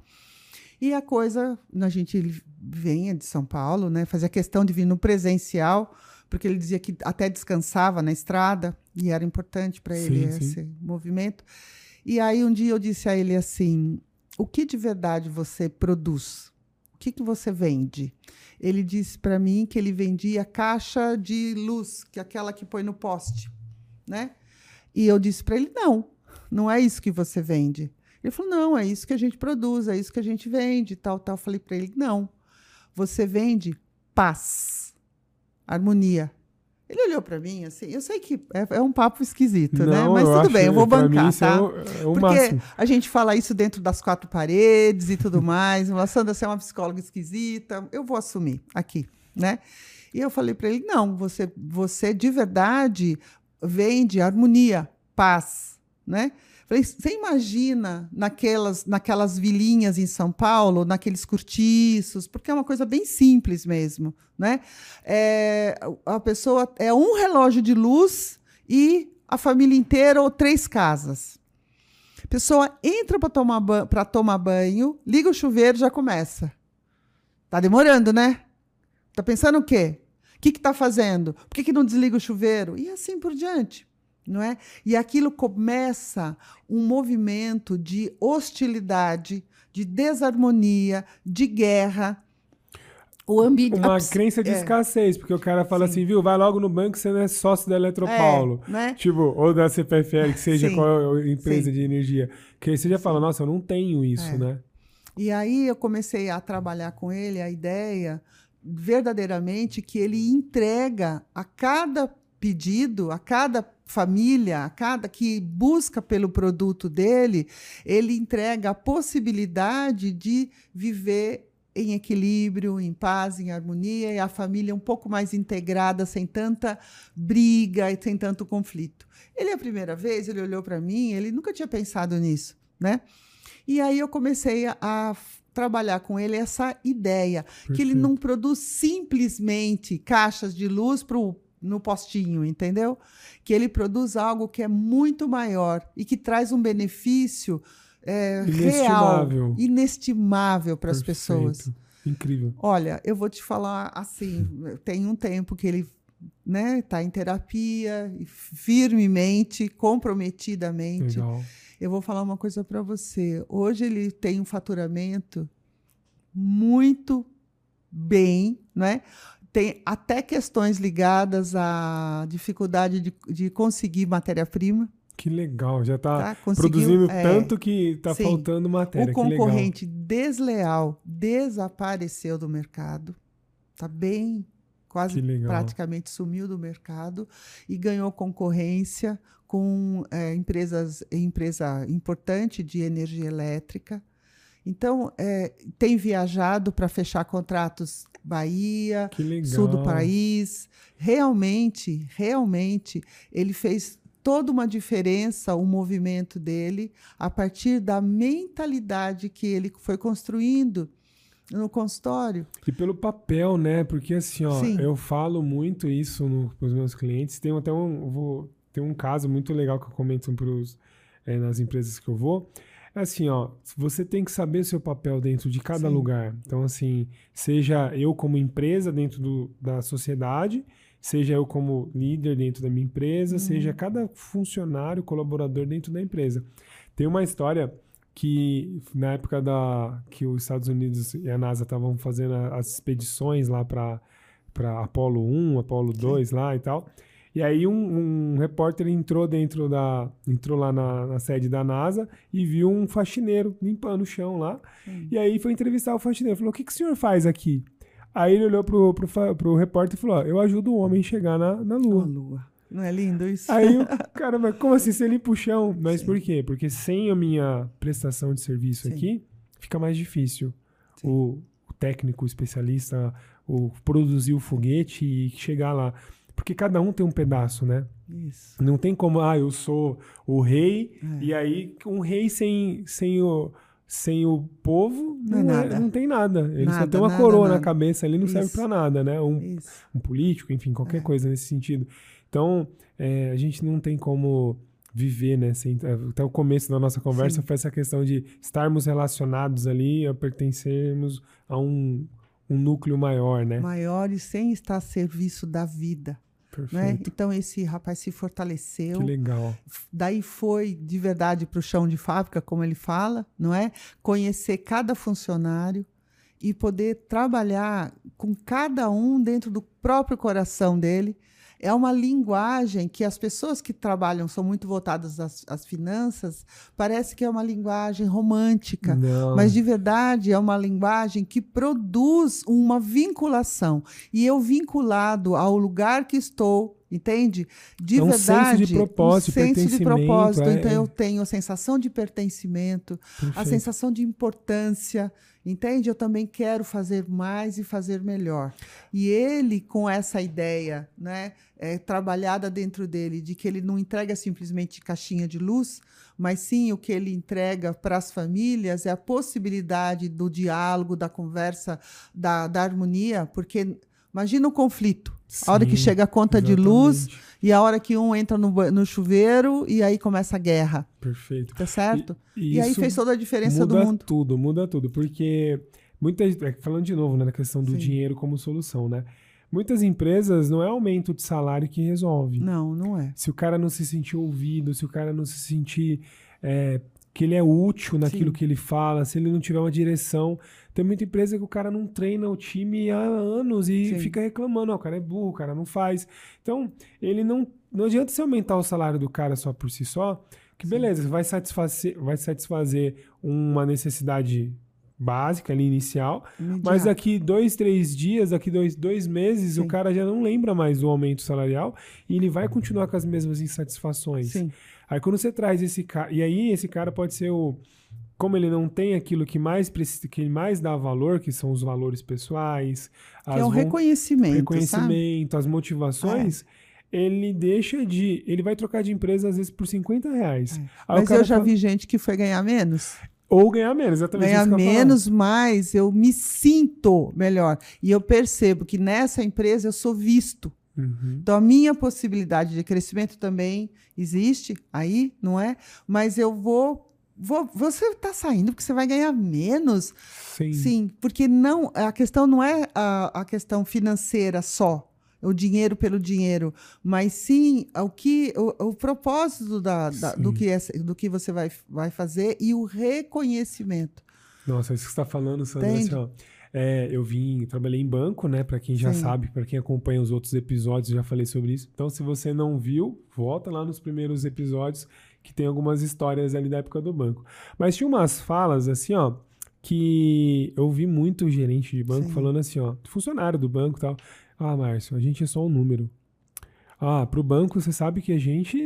E a coisa, a gente vinha de São Paulo, né? Fazia questão de vir no presencial, porque ele dizia que até descansava na estrada e era importante para ele sim, esse sim. movimento. E aí um dia eu disse a ele assim: o que de verdade você produz? O que, que você vende? Ele disse para mim que ele vendia caixa de luz, que é aquela que põe no poste, né? E eu disse para ele: não, não é isso que você vende. Ele falou: não, é isso que a gente produz, é isso que a gente vende, tal, tal. Eu falei para ele: não, você vende paz, harmonia, ele olhou para mim assim, eu sei que é, é um papo esquisito, né? Não, né? Mas tudo bem, eu vou bancar, tá? É o, é o Porque máximo. a gente fala isso dentro das quatro paredes e tudo mais. A Sandra, você é uma psicóloga esquisita, eu vou assumir aqui, né? E eu falei para ele: não, você, você de verdade vende harmonia, paz, né? Falei, você imagina naquelas, naquelas vilinhas em São Paulo, naqueles cortiços, porque é uma coisa bem simples mesmo, né? É, a pessoa é um relógio de luz e a família inteira ou três casas. A pessoa entra para tomar, para tomar banho, liga o chuveiro já começa. Tá demorando, né? Tá pensando o quê? O que está fazendo? Por que, que não desliga o chuveiro? E assim por diante não é? E aquilo começa um movimento de hostilidade, de desarmonia, de guerra. O ambiente uma crença de é. escassez, porque o cara fala Sim. assim, viu, vai logo no banco, você não é sócio da Eletropaulo. É, né? Tipo, ou da CPFL, que seja Sim. qual é empresa Sim. de energia. Que aí você já fala, nossa, eu não tenho isso, é. né? E aí eu comecei a trabalhar com ele a ideia verdadeiramente que ele entrega a cada pedido, a cada família, a cada que busca pelo produto dele, ele entrega a possibilidade de viver em equilíbrio, em paz, em harmonia e a família um pouco mais integrada, sem tanta briga e sem tanto conflito. Ele a primeira vez, ele olhou para mim, ele nunca tinha pensado nisso, né? E aí eu comecei a, a trabalhar com ele essa ideia Perfeito. que ele não produz simplesmente caixas de luz para o no postinho, entendeu? Que ele produz algo que é muito maior e que traz um benefício é, real, inestimável para as pessoas. Incrível. Olha, eu vou te falar assim, [LAUGHS] tem um tempo que ele né, tá em terapia, firmemente, comprometidamente. Legal. Eu vou falar uma coisa para você. Hoje ele tem um faturamento muito bem, né? Tem até questões ligadas à dificuldade de, de conseguir matéria-prima. Que legal, já está tá produzindo é, tanto que está faltando matéria. O concorrente desleal desapareceu do mercado, está bem, quase praticamente sumiu do mercado e ganhou concorrência com é, empresas, empresa importante de energia elétrica. Então, é, tem viajado para fechar contratos Bahia, sul do país. Realmente, realmente, ele fez toda uma diferença o movimento dele a partir da mentalidade que ele foi construindo no consultório. E pelo papel, né? Porque assim, ó, Sim. eu falo muito isso para os meus clientes. Tem até um, vou, tem um caso muito legal que eu comento pros, é, nas empresas que eu vou. Assim, ó, você tem que saber seu papel dentro de cada Sim. lugar. Então, assim, seja eu como empresa dentro do, da sociedade, seja eu como líder dentro da minha empresa, uhum. seja cada funcionário, colaborador dentro da empresa. Tem uma história que na época da que os Estados Unidos e a NASA estavam fazendo as expedições lá para para Apolo 1, Apolo 2 Sim. lá e tal. E aí um, um, repórter entrou dentro da entrou lá na, na, sede da NASA e viu um faxineiro limpando o chão lá. E aí foi entrevistar o faxineiro, falou: "O que, que o senhor faz aqui?" Aí ele olhou pro, pro, pro repórter e falou: ó, eu ajudo o homem a chegar na, na Lua. Na Lua. Não é lindo isso? Aí o [LAUGHS] cara, mas como assim? Você limpa o chão? Mas Sim. por quê? Porque sem a minha prestação de serviço Sim. aqui, fica mais difícil. O, o, técnico, o especialista, o produzir o foguete e chegar lá. Porque cada um tem um pedaço, né? Isso. Não tem como, ah, eu sou o rei, é. e aí um rei sem, sem o sem o povo não, não, é, não tem nada. Ele nada, só tem uma nada, coroa nada. na cabeça ali, não Isso. serve para nada, né? Um, um, político, enfim, qualquer é. coisa nesse sentido. Então, é, a gente não tem como viver, né? Sem, até o começo da nossa conversa Sim. foi essa questão de estarmos relacionados ali, a pertencermos a um, um núcleo maior, né? Maior e sem estar a serviço da vida. Né? Então esse rapaz se fortaleceu. Que legal. Daí foi de verdade para o chão de fábrica, como ele fala, não é? Conhecer cada funcionário e poder trabalhar com cada um dentro do próprio coração dele é uma linguagem que as pessoas que trabalham são muito voltadas às, às finanças, parece que é uma linguagem romântica, Não. mas de verdade é uma linguagem que produz uma vinculação. E eu vinculado ao lugar que estou entende? De é um verdade. Senso de propósito, um senso de propósito. É, então eu tenho a sensação de pertencimento, Perfeito. a sensação de importância. Entende? Eu também quero fazer mais e fazer melhor. E ele, com essa ideia né, é, trabalhada dentro dele, de que ele não entrega simplesmente caixinha de luz, mas sim o que ele entrega para as famílias é a possibilidade do diálogo, da conversa, da, da harmonia, porque imagina o conflito. Sim, a hora que chega a conta exatamente. de luz e a hora que um entra no, no chuveiro e aí começa a guerra. Perfeito. Tá certo? E, e aí fez toda a diferença do mundo. Muda tudo, muda tudo. Porque muitas. É, falando de novo, né, na questão do Sim. dinheiro como solução, né? Muitas empresas não é aumento de salário que resolve. Não, não é. Se o cara não se sentir ouvido, se o cara não se sentir é, que ele é útil naquilo Sim. que ele fala, se ele não tiver uma direção. Tem muita empresa que o cara não treina o time há anos e Sim. fica reclamando, oh, o cara é burro, o cara não faz. Então, ele não. Não adianta você aumentar o salário do cara só por si só, que beleza, vai satisfazer, vai satisfazer uma necessidade básica ali, inicial, Imediato. mas daqui dois, três dias, daqui dois, dois meses, Sim. o cara já não lembra mais do aumento salarial e ele vai continuar com as mesmas insatisfações. Sim. Aí quando você traz esse cara, e aí esse cara pode ser o como ele não tem aquilo que mais precisa, que mais dá valor, que são os valores pessoais, que é o reconhecimento, reconhecimento, sabe? as motivações, é. ele deixa de, ele vai trocar de empresa às vezes por 50 reais. É. Mas eu já fala, vi gente que foi ganhar menos. Ou ganhar menos, exatamente. Ganhar menos, mas eu me sinto melhor. E eu percebo que nessa empresa eu sou visto. Uhum. Então, a minha possibilidade de crescimento também existe aí, não é? Mas eu vou. vou você está saindo porque você vai ganhar menos. Sim. Sim, porque não, a questão não é a, a questão financeira só o dinheiro pelo dinheiro, mas sim o que o, o propósito da, da do, que é, do que você vai, vai fazer e o reconhecimento. Nossa, isso que você está falando, Sandra, assim, ó, É, eu vim, trabalhei em banco, né? Para quem já Sim. sabe, para quem acompanha os outros episódios, já falei sobre isso. Então, se você não viu, volta lá nos primeiros episódios que tem algumas histórias ali da época do banco. Mas tinha umas falas assim, ó, que eu vi muito gerente de banco Sim. falando assim, ó, funcionário do banco e tal. Ah, Márcio, a gente é só um número. Ah, pro banco você sabe que a gente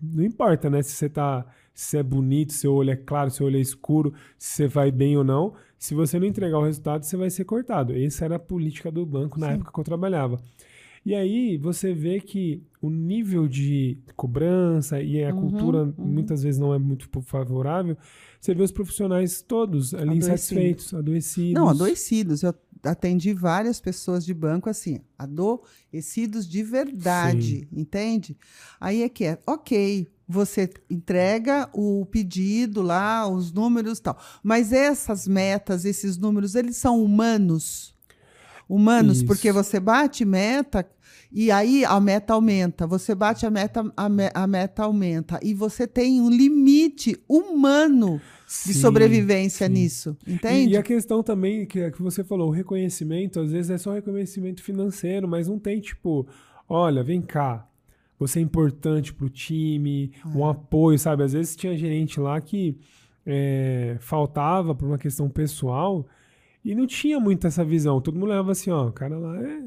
não importa, né? Se você tá, se é bonito, seu olho é claro, seu olho é escuro, se você vai bem ou não. Se você não entregar o resultado, você vai ser cortado. Essa era a política do banco na Sim. época que eu trabalhava. E aí você vê que o nível de cobrança e a uhum, cultura uhum. muitas vezes não é muito favorável. Você vê os profissionais todos ali adoecidos. insatisfeitos, adoecidos. Não, adoecidos. Eu atendi várias pessoas de banco assim, adoecidos de verdade, Sim. entende? Aí é que é, ok, você entrega o pedido lá, os números e tal. Mas essas metas, esses números, eles são humanos. Humanos, Isso. porque você bate meta e aí a meta aumenta. Você bate a meta, a, me, a meta aumenta. E você tem um limite humano de sim, sobrevivência sim. nisso, entende? E, e, a questão também que, que você falou, o reconhecimento, às vezes é só reconhecimento financeiro, mas não tem tipo, olha, vem cá, você é importante para o time, é. um apoio, sabe? Às vezes tinha gerente lá que é, faltava por uma questão pessoal e não tinha muito essa visão. Todo mundo leva assim, ó, o cara lá é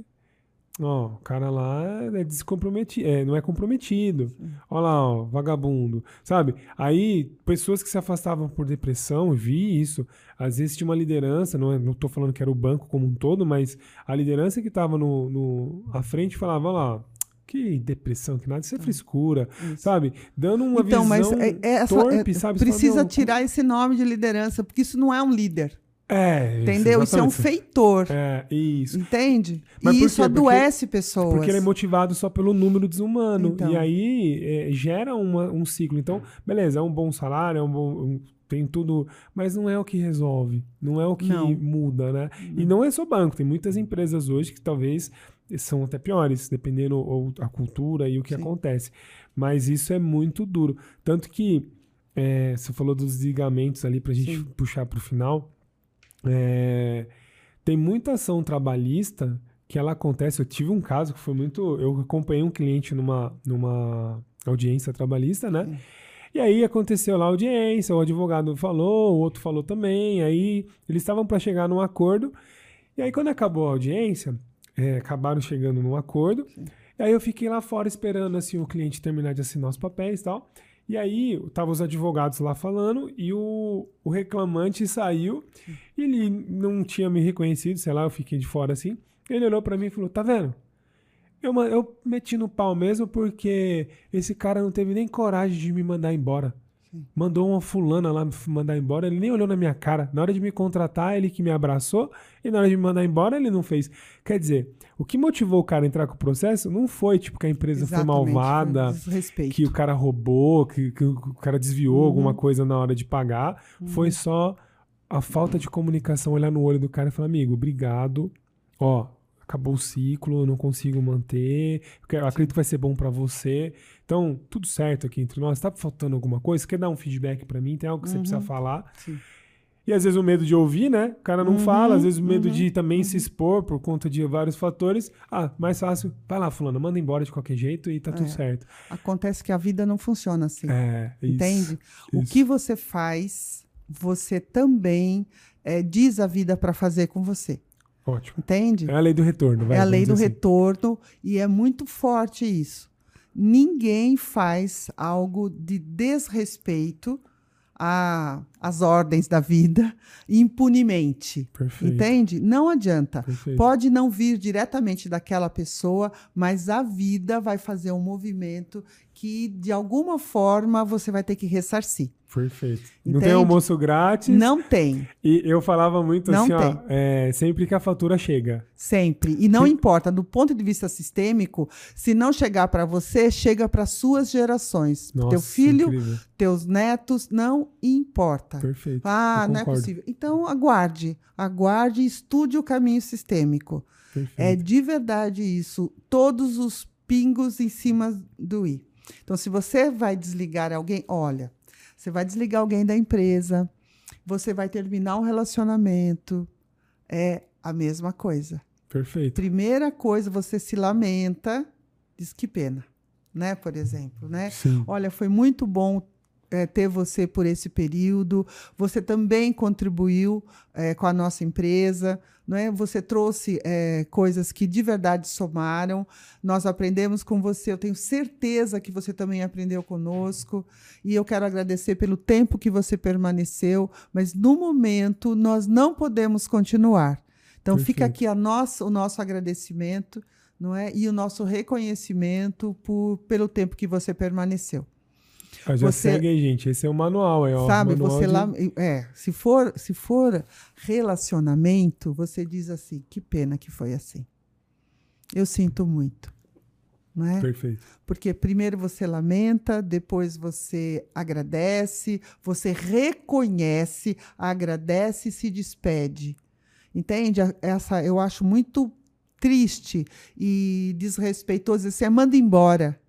Ó, o cara lá é descomprometido, é, não é comprometido. Olha lá, ó, vagabundo. Sabe? Aí, pessoas que se afastavam por depressão, vi isso. Às vezes tinha uma liderança, não, é, não tô falando que era o banco como um todo, mas a liderança que estava no, no, à frente falava, lá, que depressão, que nada, isso é ah, frescura, isso. sabe? Dando uma então, visão mas é, é essa, torpe, é, sabe? Precisa fala, tirar esse nome de liderança, porque isso não é um líder. É, entendeu? Isso, isso é um feitor. É, isso. Entende? Mas e isso adoece porque, pessoas. Porque ele é motivado só pelo número desumano. Então. E aí é, gera uma, um ciclo. Então, beleza, é um bom salário, é um bom. Um, tem tudo, mas não é o que resolve, não é o que não. muda, né? Não. E não é só banco, tem muitas empresas hoje que talvez são até piores, dependendo ou a cultura e o que Sim. acontece. Mas isso é muito duro. Tanto que é, você falou dos desligamentos ali para a gente Sim. puxar para o final. É, tem muita ação trabalhista que ela acontece. Eu tive um caso que foi muito. Eu acompanhei um cliente numa, numa audiência trabalhista, né? Sim. E aí aconteceu lá a audiência, o advogado falou, o outro falou também. Aí eles estavam para chegar num acordo. E aí, quando acabou a audiência, é, acabaram chegando num acordo. Sim. E aí eu fiquei lá fora esperando assim o cliente terminar de assinar os papéis e tal. E aí, tava os advogados lá falando e o, o reclamante saiu. Ele não tinha me reconhecido, sei lá, eu fiquei de fora assim. Ele olhou para mim e falou: Tá vendo? Eu, eu meti no pau mesmo porque esse cara não teve nem coragem de me mandar embora. Mandou uma fulana lá me mandar embora, ele nem olhou na minha cara. Na hora de me contratar, ele que me abraçou, e na hora de me mandar embora, ele não fez. Quer dizer, o que motivou o cara a entrar com o processo não foi tipo que a empresa Exatamente, foi malvada, foi que o cara roubou, que, que o cara desviou uhum. alguma coisa na hora de pagar. Uhum. Foi só a falta de comunicação, olhar no olho do cara e falar: amigo, obrigado. Ó, acabou o ciclo, eu não consigo manter, eu acredito que vai ser bom para você. Então, tudo certo aqui entre nós. Tá faltando alguma coisa? Quer dar um feedback para mim? Tem algo que uhum. você precisa uhum. falar? Sim. E às vezes o medo de ouvir, né? O cara não uhum, fala, às vezes o medo uhum, de também se uhum. expor por conta de vários fatores. Ah, mais fácil, vai lá, fulano, manda embora de qualquer jeito e tá é. tudo certo. Acontece que a vida não funciona assim. É, entende? Isso, o que você faz, você também é, diz a vida para fazer com você. Ótimo. Entende? É a lei do retorno. Vai, é a lei do assim. retorno e é muito forte isso. Ninguém faz algo de desrespeito às ordens da vida [LAUGHS] impunemente. Perfeito. Entende? Não adianta. Perfeito. Pode não vir diretamente daquela pessoa, mas a vida vai fazer um movimento que, de alguma forma, você vai ter que ressarcir. Perfeito. Entende? Não tem almoço grátis. Não tem. E eu falava muito não assim, ó, é, sempre que a fatura chega. Sempre. E não importa, do ponto de vista sistêmico, se não chegar para você, chega para suas gerações. Nossa, Teu filho, incrível. teus netos, não importa. Perfeito. Ah, não é possível. Então, aguarde. Aguarde e estude o caminho sistêmico. Perfeito. É de verdade isso. Todos os pingos em cima do i. Então, se você vai desligar alguém, olha, você vai desligar alguém da empresa, você vai terminar um relacionamento. É, a mesma coisa. Perfeito. Primeira coisa, você se lamenta, diz que pena, né? Por exemplo, né? Sim. Olha, foi muito bom é, ter você por esse período. Você também contribuiu é, com a nossa empresa, não é? Você trouxe é, coisas que de verdade somaram. Nós aprendemos com você. Eu tenho certeza que você também aprendeu conosco. E eu quero agradecer pelo tempo que você permaneceu. Mas no momento nós não podemos continuar. Então Perfeito. fica aqui a nossa, o nosso agradecimento, não é? E o nosso reconhecimento por, pelo tempo que você permaneceu. Já você, segue aí, gente. Esse é o manual, é Sabe, manual você de... lá, é, se for, se for relacionamento, você diz assim: que pena que foi assim. Eu sinto muito. É? Perfeito. Porque primeiro você lamenta, depois você agradece, você reconhece, agradece e se despede. Entende? Essa eu acho muito triste e desrespeitoso. Você manda embora.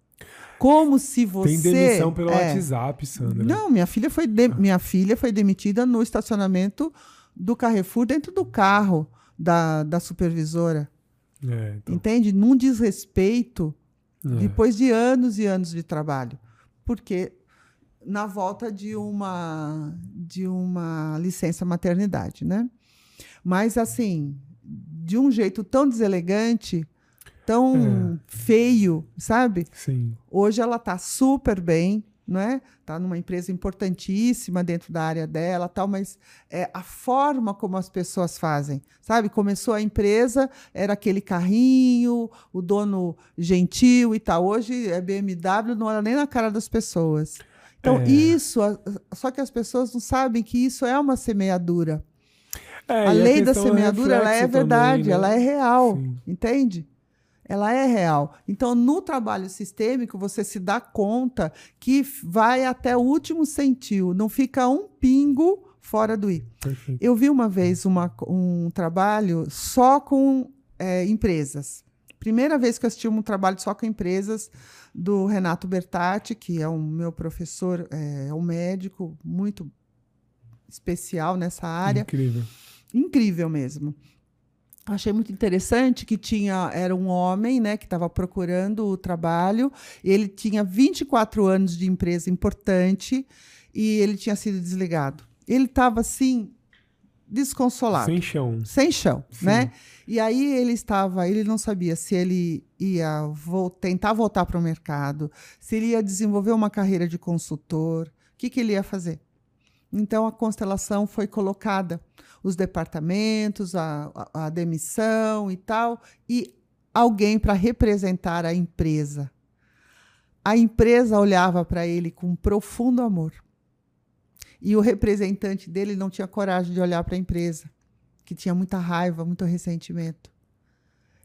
Como se você. Tem demissão pelo é, WhatsApp, Sandra. Não, minha filha foi de, minha filha foi demitida no estacionamento do Carrefour dentro do carro da, da supervisora. É, então. Entende? Num desrespeito é. depois de anos e anos de trabalho. Porque na volta de uma de uma licença maternidade, né? Mas assim, de um jeito tão deselegante, tão é. feio, sabe? Sim. Hoje ela está super bem, não é? Tá numa empresa importantíssima dentro da área dela, tal, mas é a forma como as pessoas fazem, sabe? Começou a empresa, era aquele carrinho, o dono gentil e tal. Hoje é BMW, não olha nem na cara das pessoas. Então, é. isso, só que as pessoas não sabem que isso é uma semeadura. É, a lei a da semeadura, ela é verdade, também, né? ela é real, Sim. entende? Ela é real. Então, no trabalho sistêmico, você se dá conta que vai até o último centil, não fica um pingo fora do i. Perfeito. Eu vi uma vez uma, um trabalho só com é, empresas. Primeira vez que eu assisti um trabalho só com empresas do Renato Bertatti, que é um meu professor, é, é um médico muito especial nessa área. Incrível. Incrível mesmo achei muito interessante que tinha era um homem, né, que estava procurando o trabalho. Ele tinha 24 anos de empresa importante e ele tinha sido desligado. Ele estava assim desconsolado, sem chão, sem chão, Sim. né? E aí ele estava, ele não sabia se ele ia vo tentar voltar para o mercado, se ele ia desenvolver uma carreira de consultor, o que, que ele ia fazer. Então a constelação foi colocada os departamentos, a, a, a demissão e tal, e alguém para representar a empresa. A empresa olhava para ele com profundo amor. E o representante dele não tinha coragem de olhar para a empresa, que tinha muita raiva, muito ressentimento.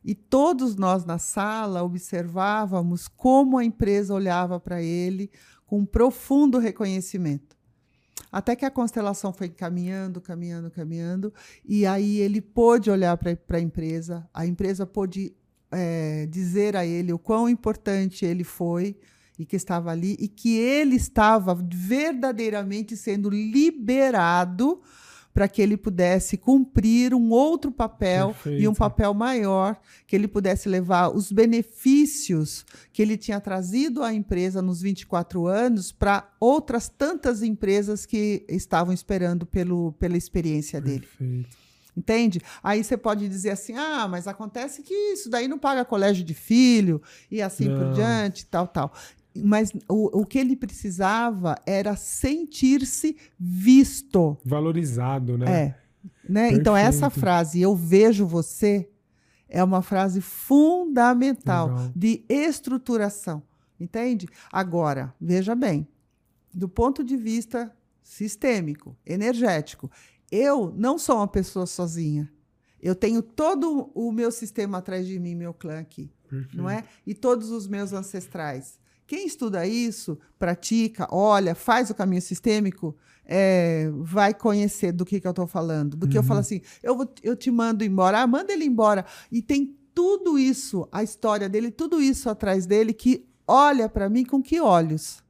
E todos nós na sala observávamos como a empresa olhava para ele com profundo reconhecimento. Até que a constelação foi caminhando, caminhando, caminhando, e aí ele pôde olhar para a empresa, a empresa pôde é, dizer a ele o quão importante ele foi e que estava ali, e que ele estava verdadeiramente sendo liberado para que ele pudesse cumprir um outro papel Perfeito. e um papel maior, que ele pudesse levar os benefícios que ele tinha trazido à empresa nos 24 anos para outras tantas empresas que estavam esperando pelo, pela experiência Perfeito. dele. Entende? Aí você pode dizer assim: ah, mas acontece que isso daí não paga colégio de filho e assim não. por diante, tal, tal mas o, o que ele precisava era sentir-se visto. Valorizado, né? É. Né? Então, essa frase, eu vejo você, é uma frase fundamental Legal. de estruturação. Entende? Agora, veja bem, do ponto de vista sistêmico, energético, eu não sou uma pessoa sozinha. Eu tenho todo o meu sistema atrás de mim, meu clã aqui, Perfeito. não é? E todos os meus ancestrais. Quem estuda isso, pratica, olha, faz o caminho sistêmico, é, vai conhecer do que, que eu estou falando. Do que uhum. eu falo assim, eu, vou, eu te mando embora, ah, manda ele embora. E tem tudo isso, a história dele, tudo isso atrás dele que olha para mim com que olhos?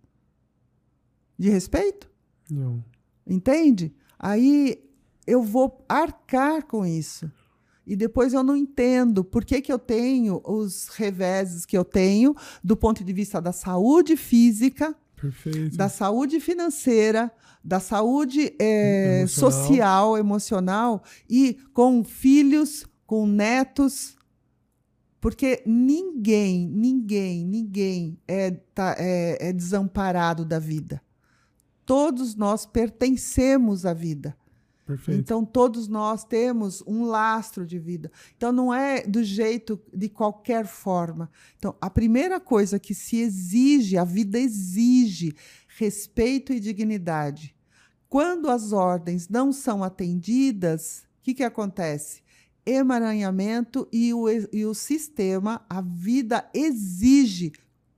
De respeito? Não. Entende? Aí eu vou arcar com isso. E depois eu não entendo por que, que eu tenho os reveses que eu tenho do ponto de vista da saúde física, Perfeito. da saúde financeira, da saúde é, emocional. social, emocional e com filhos, com netos. Porque ninguém, ninguém, ninguém é, tá, é, é desamparado da vida. Todos nós pertencemos à vida. Perfeito. Então, todos nós temos um lastro de vida. Então, não é do jeito, de qualquer forma. Então, a primeira coisa que se exige, a vida exige respeito e dignidade. Quando as ordens não são atendidas, o que, que acontece? Emaranhamento e o, e o sistema, a vida exige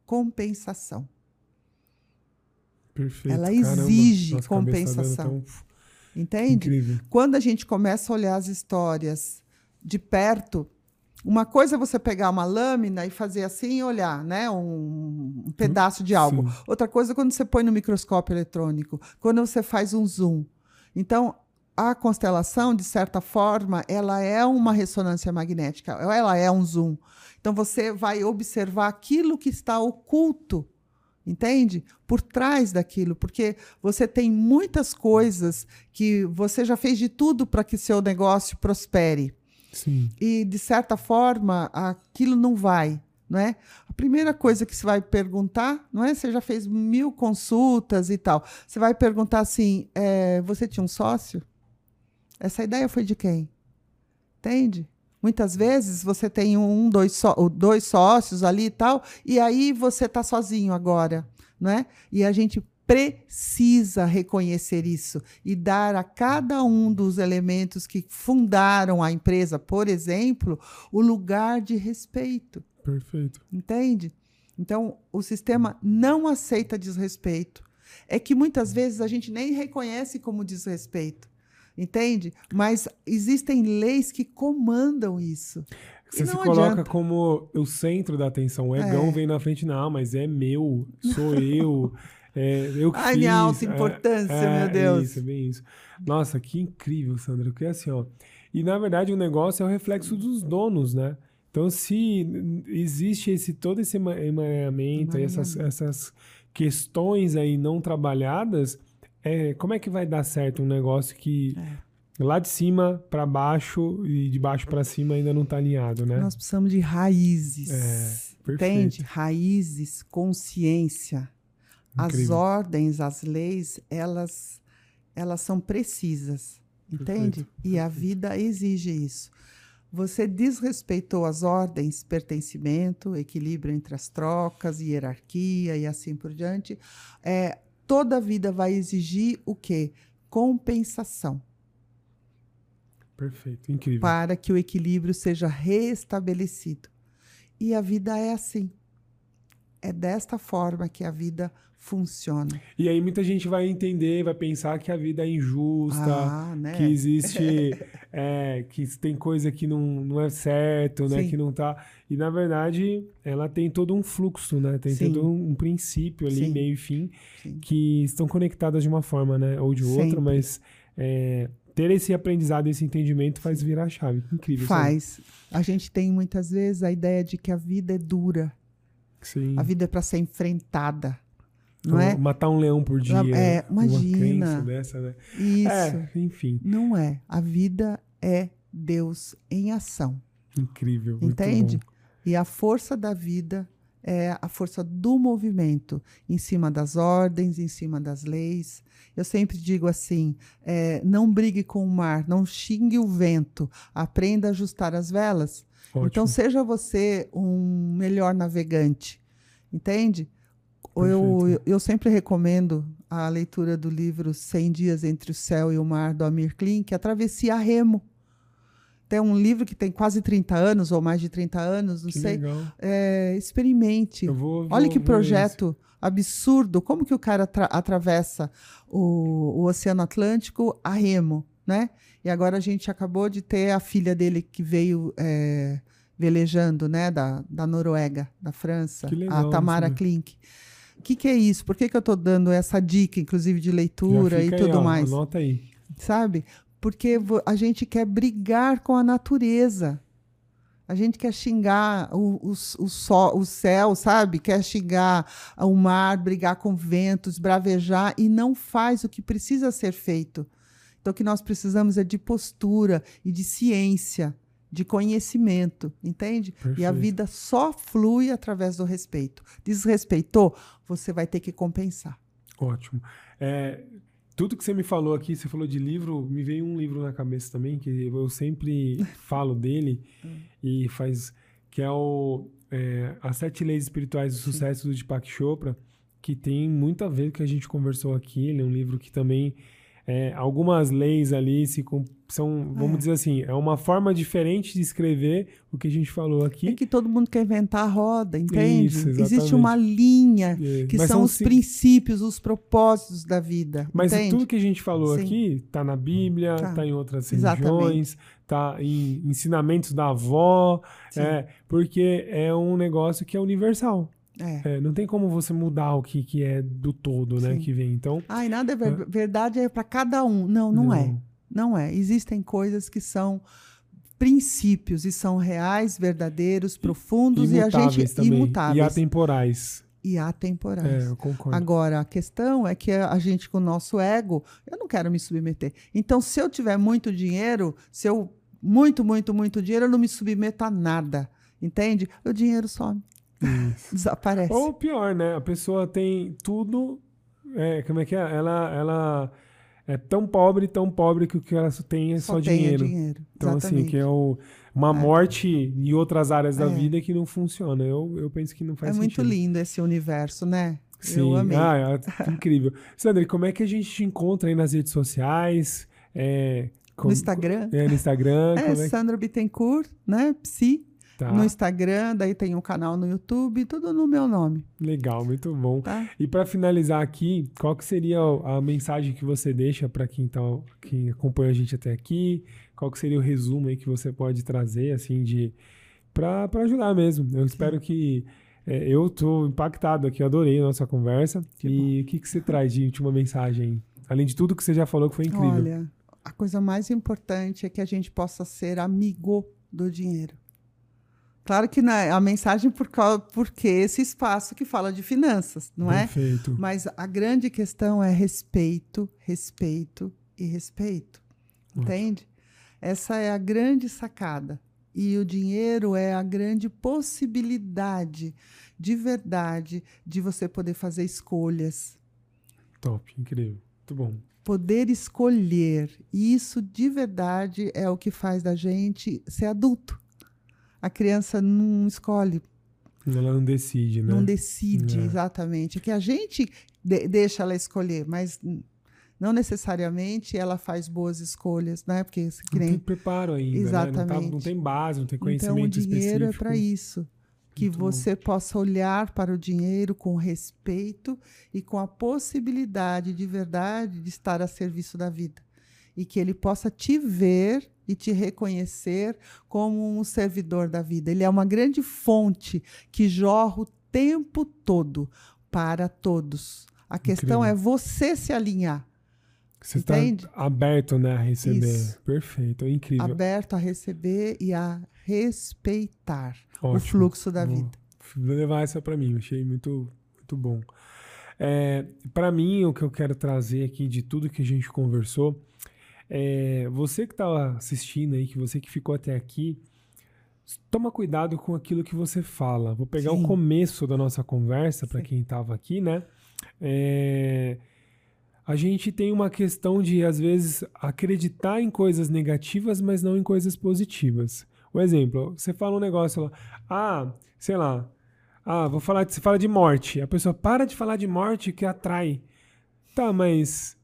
compensação. Perfeito. Ela exige Caramba, compensação. Entende? Incrível. Quando a gente começa a olhar as histórias de perto, uma coisa é você pegar uma lâmina e fazer assim e olhar, né? Um, um pedaço de algo. Sim. Outra coisa é quando você põe no microscópio eletrônico, quando você faz um zoom. Então, a constelação, de certa forma, ela é uma ressonância magnética, ela é um zoom. Então, você vai observar aquilo que está oculto entende? Por trás daquilo, porque você tem muitas coisas que você já fez de tudo para que seu negócio prospere. Sim. E de certa forma, aquilo não vai, não é? A primeira coisa que você vai perguntar, não é? Você já fez mil consultas e tal. Você vai perguntar assim: é, você tinha um sócio? Essa ideia foi de quem? Entende? Muitas vezes você tem um, dois, só, dois sócios ali e tal, e aí você está sozinho agora, não é? E a gente precisa reconhecer isso e dar a cada um dos elementos que fundaram a empresa, por exemplo, o lugar de respeito. Perfeito. Entende? Então, o sistema não aceita desrespeito. É que muitas vezes a gente nem reconhece como desrespeito entende? Mas existem leis que comandam isso. Você se coloca adianta. como o centro da atenção. O egão é. vem na frente, não, mas é meu, sou eu. É, eu que [LAUGHS] Ai, fiz. minha alta importância, é, meu Deus. É isso, é bem isso. Nossa, que incrível, Sandra. Porque assim, ó. E na verdade o negócio é o reflexo dos donos, né? Então, se existe esse todo esse emaranhamento, essas, essas questões aí não trabalhadas, é, como é que vai dar certo um negócio que é. lá de cima para baixo e de baixo para cima ainda não está alinhado, né? Nós precisamos de raízes. É, Entende? Raízes, consciência. Incrível. As ordens, as leis, elas, elas são precisas. Entende? Perfeito. E a vida exige isso. Você desrespeitou as ordens, pertencimento, equilíbrio entre as trocas, hierarquia e assim por diante. É, toda vida vai exigir o quê? Compensação. Perfeito, incrível. Para que o equilíbrio seja restabelecido. E a vida é assim. É desta forma que a vida funciona. E aí muita gente vai entender, vai pensar que a vida é injusta, ah, né? que existe, [LAUGHS] é, que tem coisa que não, não é certo, né? Que não tá. E na verdade ela tem todo um fluxo, né? Tem Sim. todo um, princípio ali, Sim. meio e fim, Sim. que estão conectadas de uma forma, né? Ou de outra, Sempre. mas é, ter esse aprendizado, esse entendimento faz virar a chave. Incrível. Faz. A gente tem muitas vezes a ideia de que a vida é dura. Sim. A vida é para ser enfrentada. Não é? Matar um leão por dia. É, imagina. Dessa, né? Isso. É, enfim. Não é. A vida é Deus em ação. Incrível. Entende? E a força da vida é a força do movimento, em cima das ordens, em cima das leis. Eu sempre digo assim: é, não brigue com o mar, não xingue o vento, aprenda a ajustar as velas. Ótimo. Então, seja você um melhor navegante, entende? Eu, eu sempre recomendo a leitura do livro 100 Dias Entre o Céu e o Mar, do Amir Klin, que é a travessia a remo. Tem um livro que tem quase 30 anos, ou mais de 30 anos, não que sei. Legal. É, experimente. Vou, vou, Olha que projeto absurdo. Como que o cara atravessa o, o Oceano Atlântico a remo, né? E agora a gente acabou de ter a filha dele que veio é, velejando, né? Da, da Noruega, da França, legal, a Tamara Klink. Que, que é isso? Por que, que eu estou dando essa dica, inclusive de leitura e tudo aí, ó, mais? Anota aí. Sabe? Porque a gente quer brigar com a natureza. A gente quer xingar o, o, o, sol, o céu, sabe? Quer xingar o mar, brigar com ventos, bravejar e não faz o que precisa ser feito. Então, o que nós precisamos é de postura e de ciência, de conhecimento, entende? Perfeito. E a vida só flui através do respeito. Desrespeitou, você vai ter que compensar. Ótimo. É, tudo que você me falou aqui, você falou de livro, me veio um livro na cabeça também, que eu sempre [LAUGHS] falo dele, e faz. que é o é, As Sete Leis Espirituais do Sucesso Sim. do Deepak Chopra, que tem muito a ver com o que a gente conversou aqui. Ele é um livro que também é, algumas leis ali se são, vamos é. dizer assim, é uma forma diferente de escrever o que a gente falou aqui. É que todo mundo quer inventar a roda, entende? Isso, Existe uma linha é. que são, são os princípios, os propósitos da vida. Mas entende? tudo que a gente falou sim. aqui está na Bíblia, está tá em outras religiões, está em ensinamentos da avó, é, porque é um negócio que é universal. É. É, não tem como você mudar o que, que é do todo, né? Sim. Que vem. Então. Ai, nada é ver verdade é para cada um. Não, não, não, é. Não é. Existem coisas que são princípios e são reais, verdadeiros, profundos e, e a gente também. imutáveis. E atemporais. E atemporais. É, eu concordo. Agora, a questão é que a gente, com o nosso ego, eu não quero me submeter. Então, se eu tiver muito dinheiro, se eu. Muito, muito, muito dinheiro, eu não me submeto a nada. Entende? O dinheiro some. Isso. Desaparece. Ou pior, né? A pessoa tem tudo. É, como é que é? Ela, ela é tão pobre, tão pobre que o que ela tem é só, só dinheiro. dinheiro. Então, Exatamente. assim, que é o, uma é. morte em outras áreas da é. vida que não funciona. Eu, eu penso que não faz sentido. É muito lindo esse universo, né? Sim. Eu amei. Ah, é incrível. Sandra, como é que a gente te encontra aí nas redes sociais? É, como, no Instagram. É, no Instagram. É, é Sandra Bittencourt, né? Psi. Tá. No Instagram, daí tem um canal no YouTube, tudo no meu nome. Legal, muito bom. Tá. E para finalizar aqui, qual que seria a mensagem que você deixa para quem, tá, quem acompanha a gente até aqui? Qual que seria o resumo aí que você pode trazer, assim, de para ajudar mesmo? Eu espero que é, eu estou impactado aqui, adorei a nossa conversa. Que e o que, que você traz de última mensagem? Além de tudo que você já falou que foi incrível. Olha, a coisa mais importante é que a gente possa ser amigo do dinheiro. Claro que né, a mensagem por porque esse espaço que fala de finanças, não é? Perfeito. Mas a grande questão é respeito, respeito e respeito. Entende? Essa é a grande sacada. E o dinheiro é a grande possibilidade de verdade de você poder fazer escolhas. Top, incrível. Muito bom. Poder escolher. Isso de verdade é o que faz da gente ser adulto a criança não escolhe. Ela não decide, né? Não decide, é. exatamente. É que a gente de deixa ela escolher, mas não necessariamente ela faz boas escolhas, né? Porque que nem... não tem preparo ainda, exatamente. Né? Não, tá, não, tem base, não tem conhecimento Então o dinheiro específico. é para isso. Que Muito você bom. possa olhar para o dinheiro com respeito e com a possibilidade de verdade de estar a serviço da vida. E que ele possa te ver e te reconhecer como um servidor da vida. Ele é uma grande fonte que jorra o tempo todo para todos. A questão é você se alinhar. Você está aberto né, a receber. Isso. Perfeito, é incrível. Aberto a receber e a respeitar Ótimo. o fluxo da vou, vida. Vou levar essa para mim, achei muito, muito bom. É, para mim, o que eu quero trazer aqui de tudo que a gente conversou é, você que está assistindo aí, que você que ficou até aqui, toma cuidado com aquilo que você fala. Vou pegar Sim. o começo da nossa conversa para quem estava aqui, né? É, a gente tem uma questão de, às vezes, acreditar em coisas negativas, mas não em coisas positivas. Um exemplo, você fala um negócio lá, ah, sei lá, ah, vou falar, você fala de morte. A pessoa para de falar de morte que atrai. Tá, mas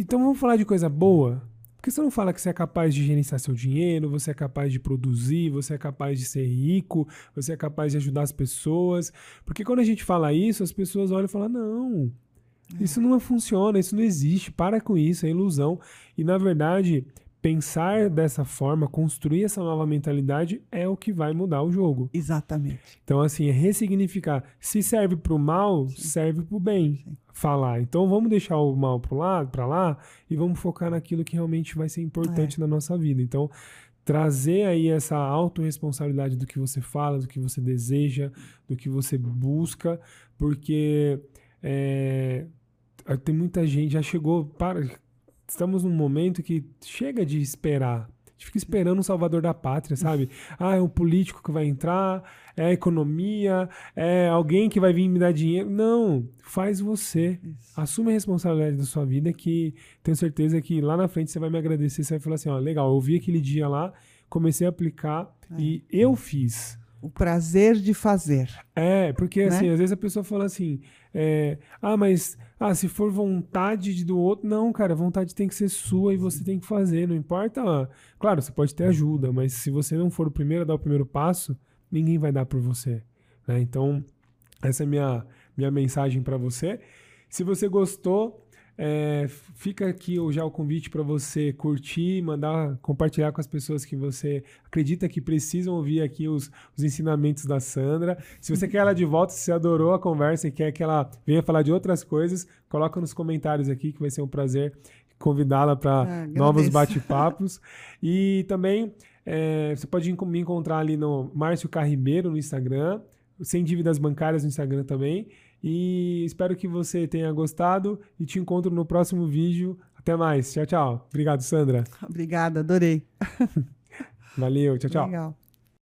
então vamos falar de coisa boa. Por que você não fala que você é capaz de gerenciar seu dinheiro, você é capaz de produzir, você é capaz de ser rico, você é capaz de ajudar as pessoas? Porque quando a gente fala isso, as pessoas olham e falam: não, isso não funciona, isso não existe, para com isso, é ilusão. E na verdade, pensar dessa forma, construir essa nova mentalidade é o que vai mudar o jogo. Exatamente. Então, assim, é ressignificar. Se serve para o mal, Sim. serve para o bem. Sim. Falar. Então, vamos deixar o mal para lá, para lá e vamos focar naquilo que realmente vai ser importante é. na nossa vida. Então, trazer aí essa autorresponsabilidade do que você fala, do que você deseja, do que você busca, porque é, tem muita gente já chegou para estamos num momento que chega de esperar. A gente fica esperando um salvador da pátria, sabe? [LAUGHS] Ah, é um político que vai entrar, é a economia, é alguém que vai vir me dar dinheiro. Não, faz você. Isso. Assume a responsabilidade da sua vida que tenho certeza que lá na frente você vai me agradecer, você vai falar assim, ó, legal, eu vi aquele dia lá, comecei a aplicar é. e eu fiz. O prazer de fazer. É, porque assim, né? às vezes a pessoa fala assim, é, ah, mas ah, se for vontade do outro, não, cara, vontade tem que ser sua e você tem que fazer, não importa. Claro, você pode ter ajuda, mas se você não for o primeiro a dar o primeiro passo, ninguém vai dar por você. Né? Então, essa é minha, minha mensagem para você. Se você gostou, é, fica aqui já o convite para você curtir, mandar, compartilhar com as pessoas que você acredita que precisam ouvir aqui os, os ensinamentos da Sandra. Se você quer ela de volta, se você adorou a conversa e quer que ela venha falar de outras coisas, coloca nos comentários aqui que vai ser um prazer convidá-la para ah, novos bate-papos. [LAUGHS] e também é, você pode me encontrar ali no Márcio Carribeiro no Instagram, sem dívidas bancárias no Instagram também. E espero que você tenha gostado e te encontro no próximo vídeo. Até mais. Tchau, tchau. Obrigado, Sandra. Obrigada, adorei. [LAUGHS] Valeu, tchau, tchau. Legal.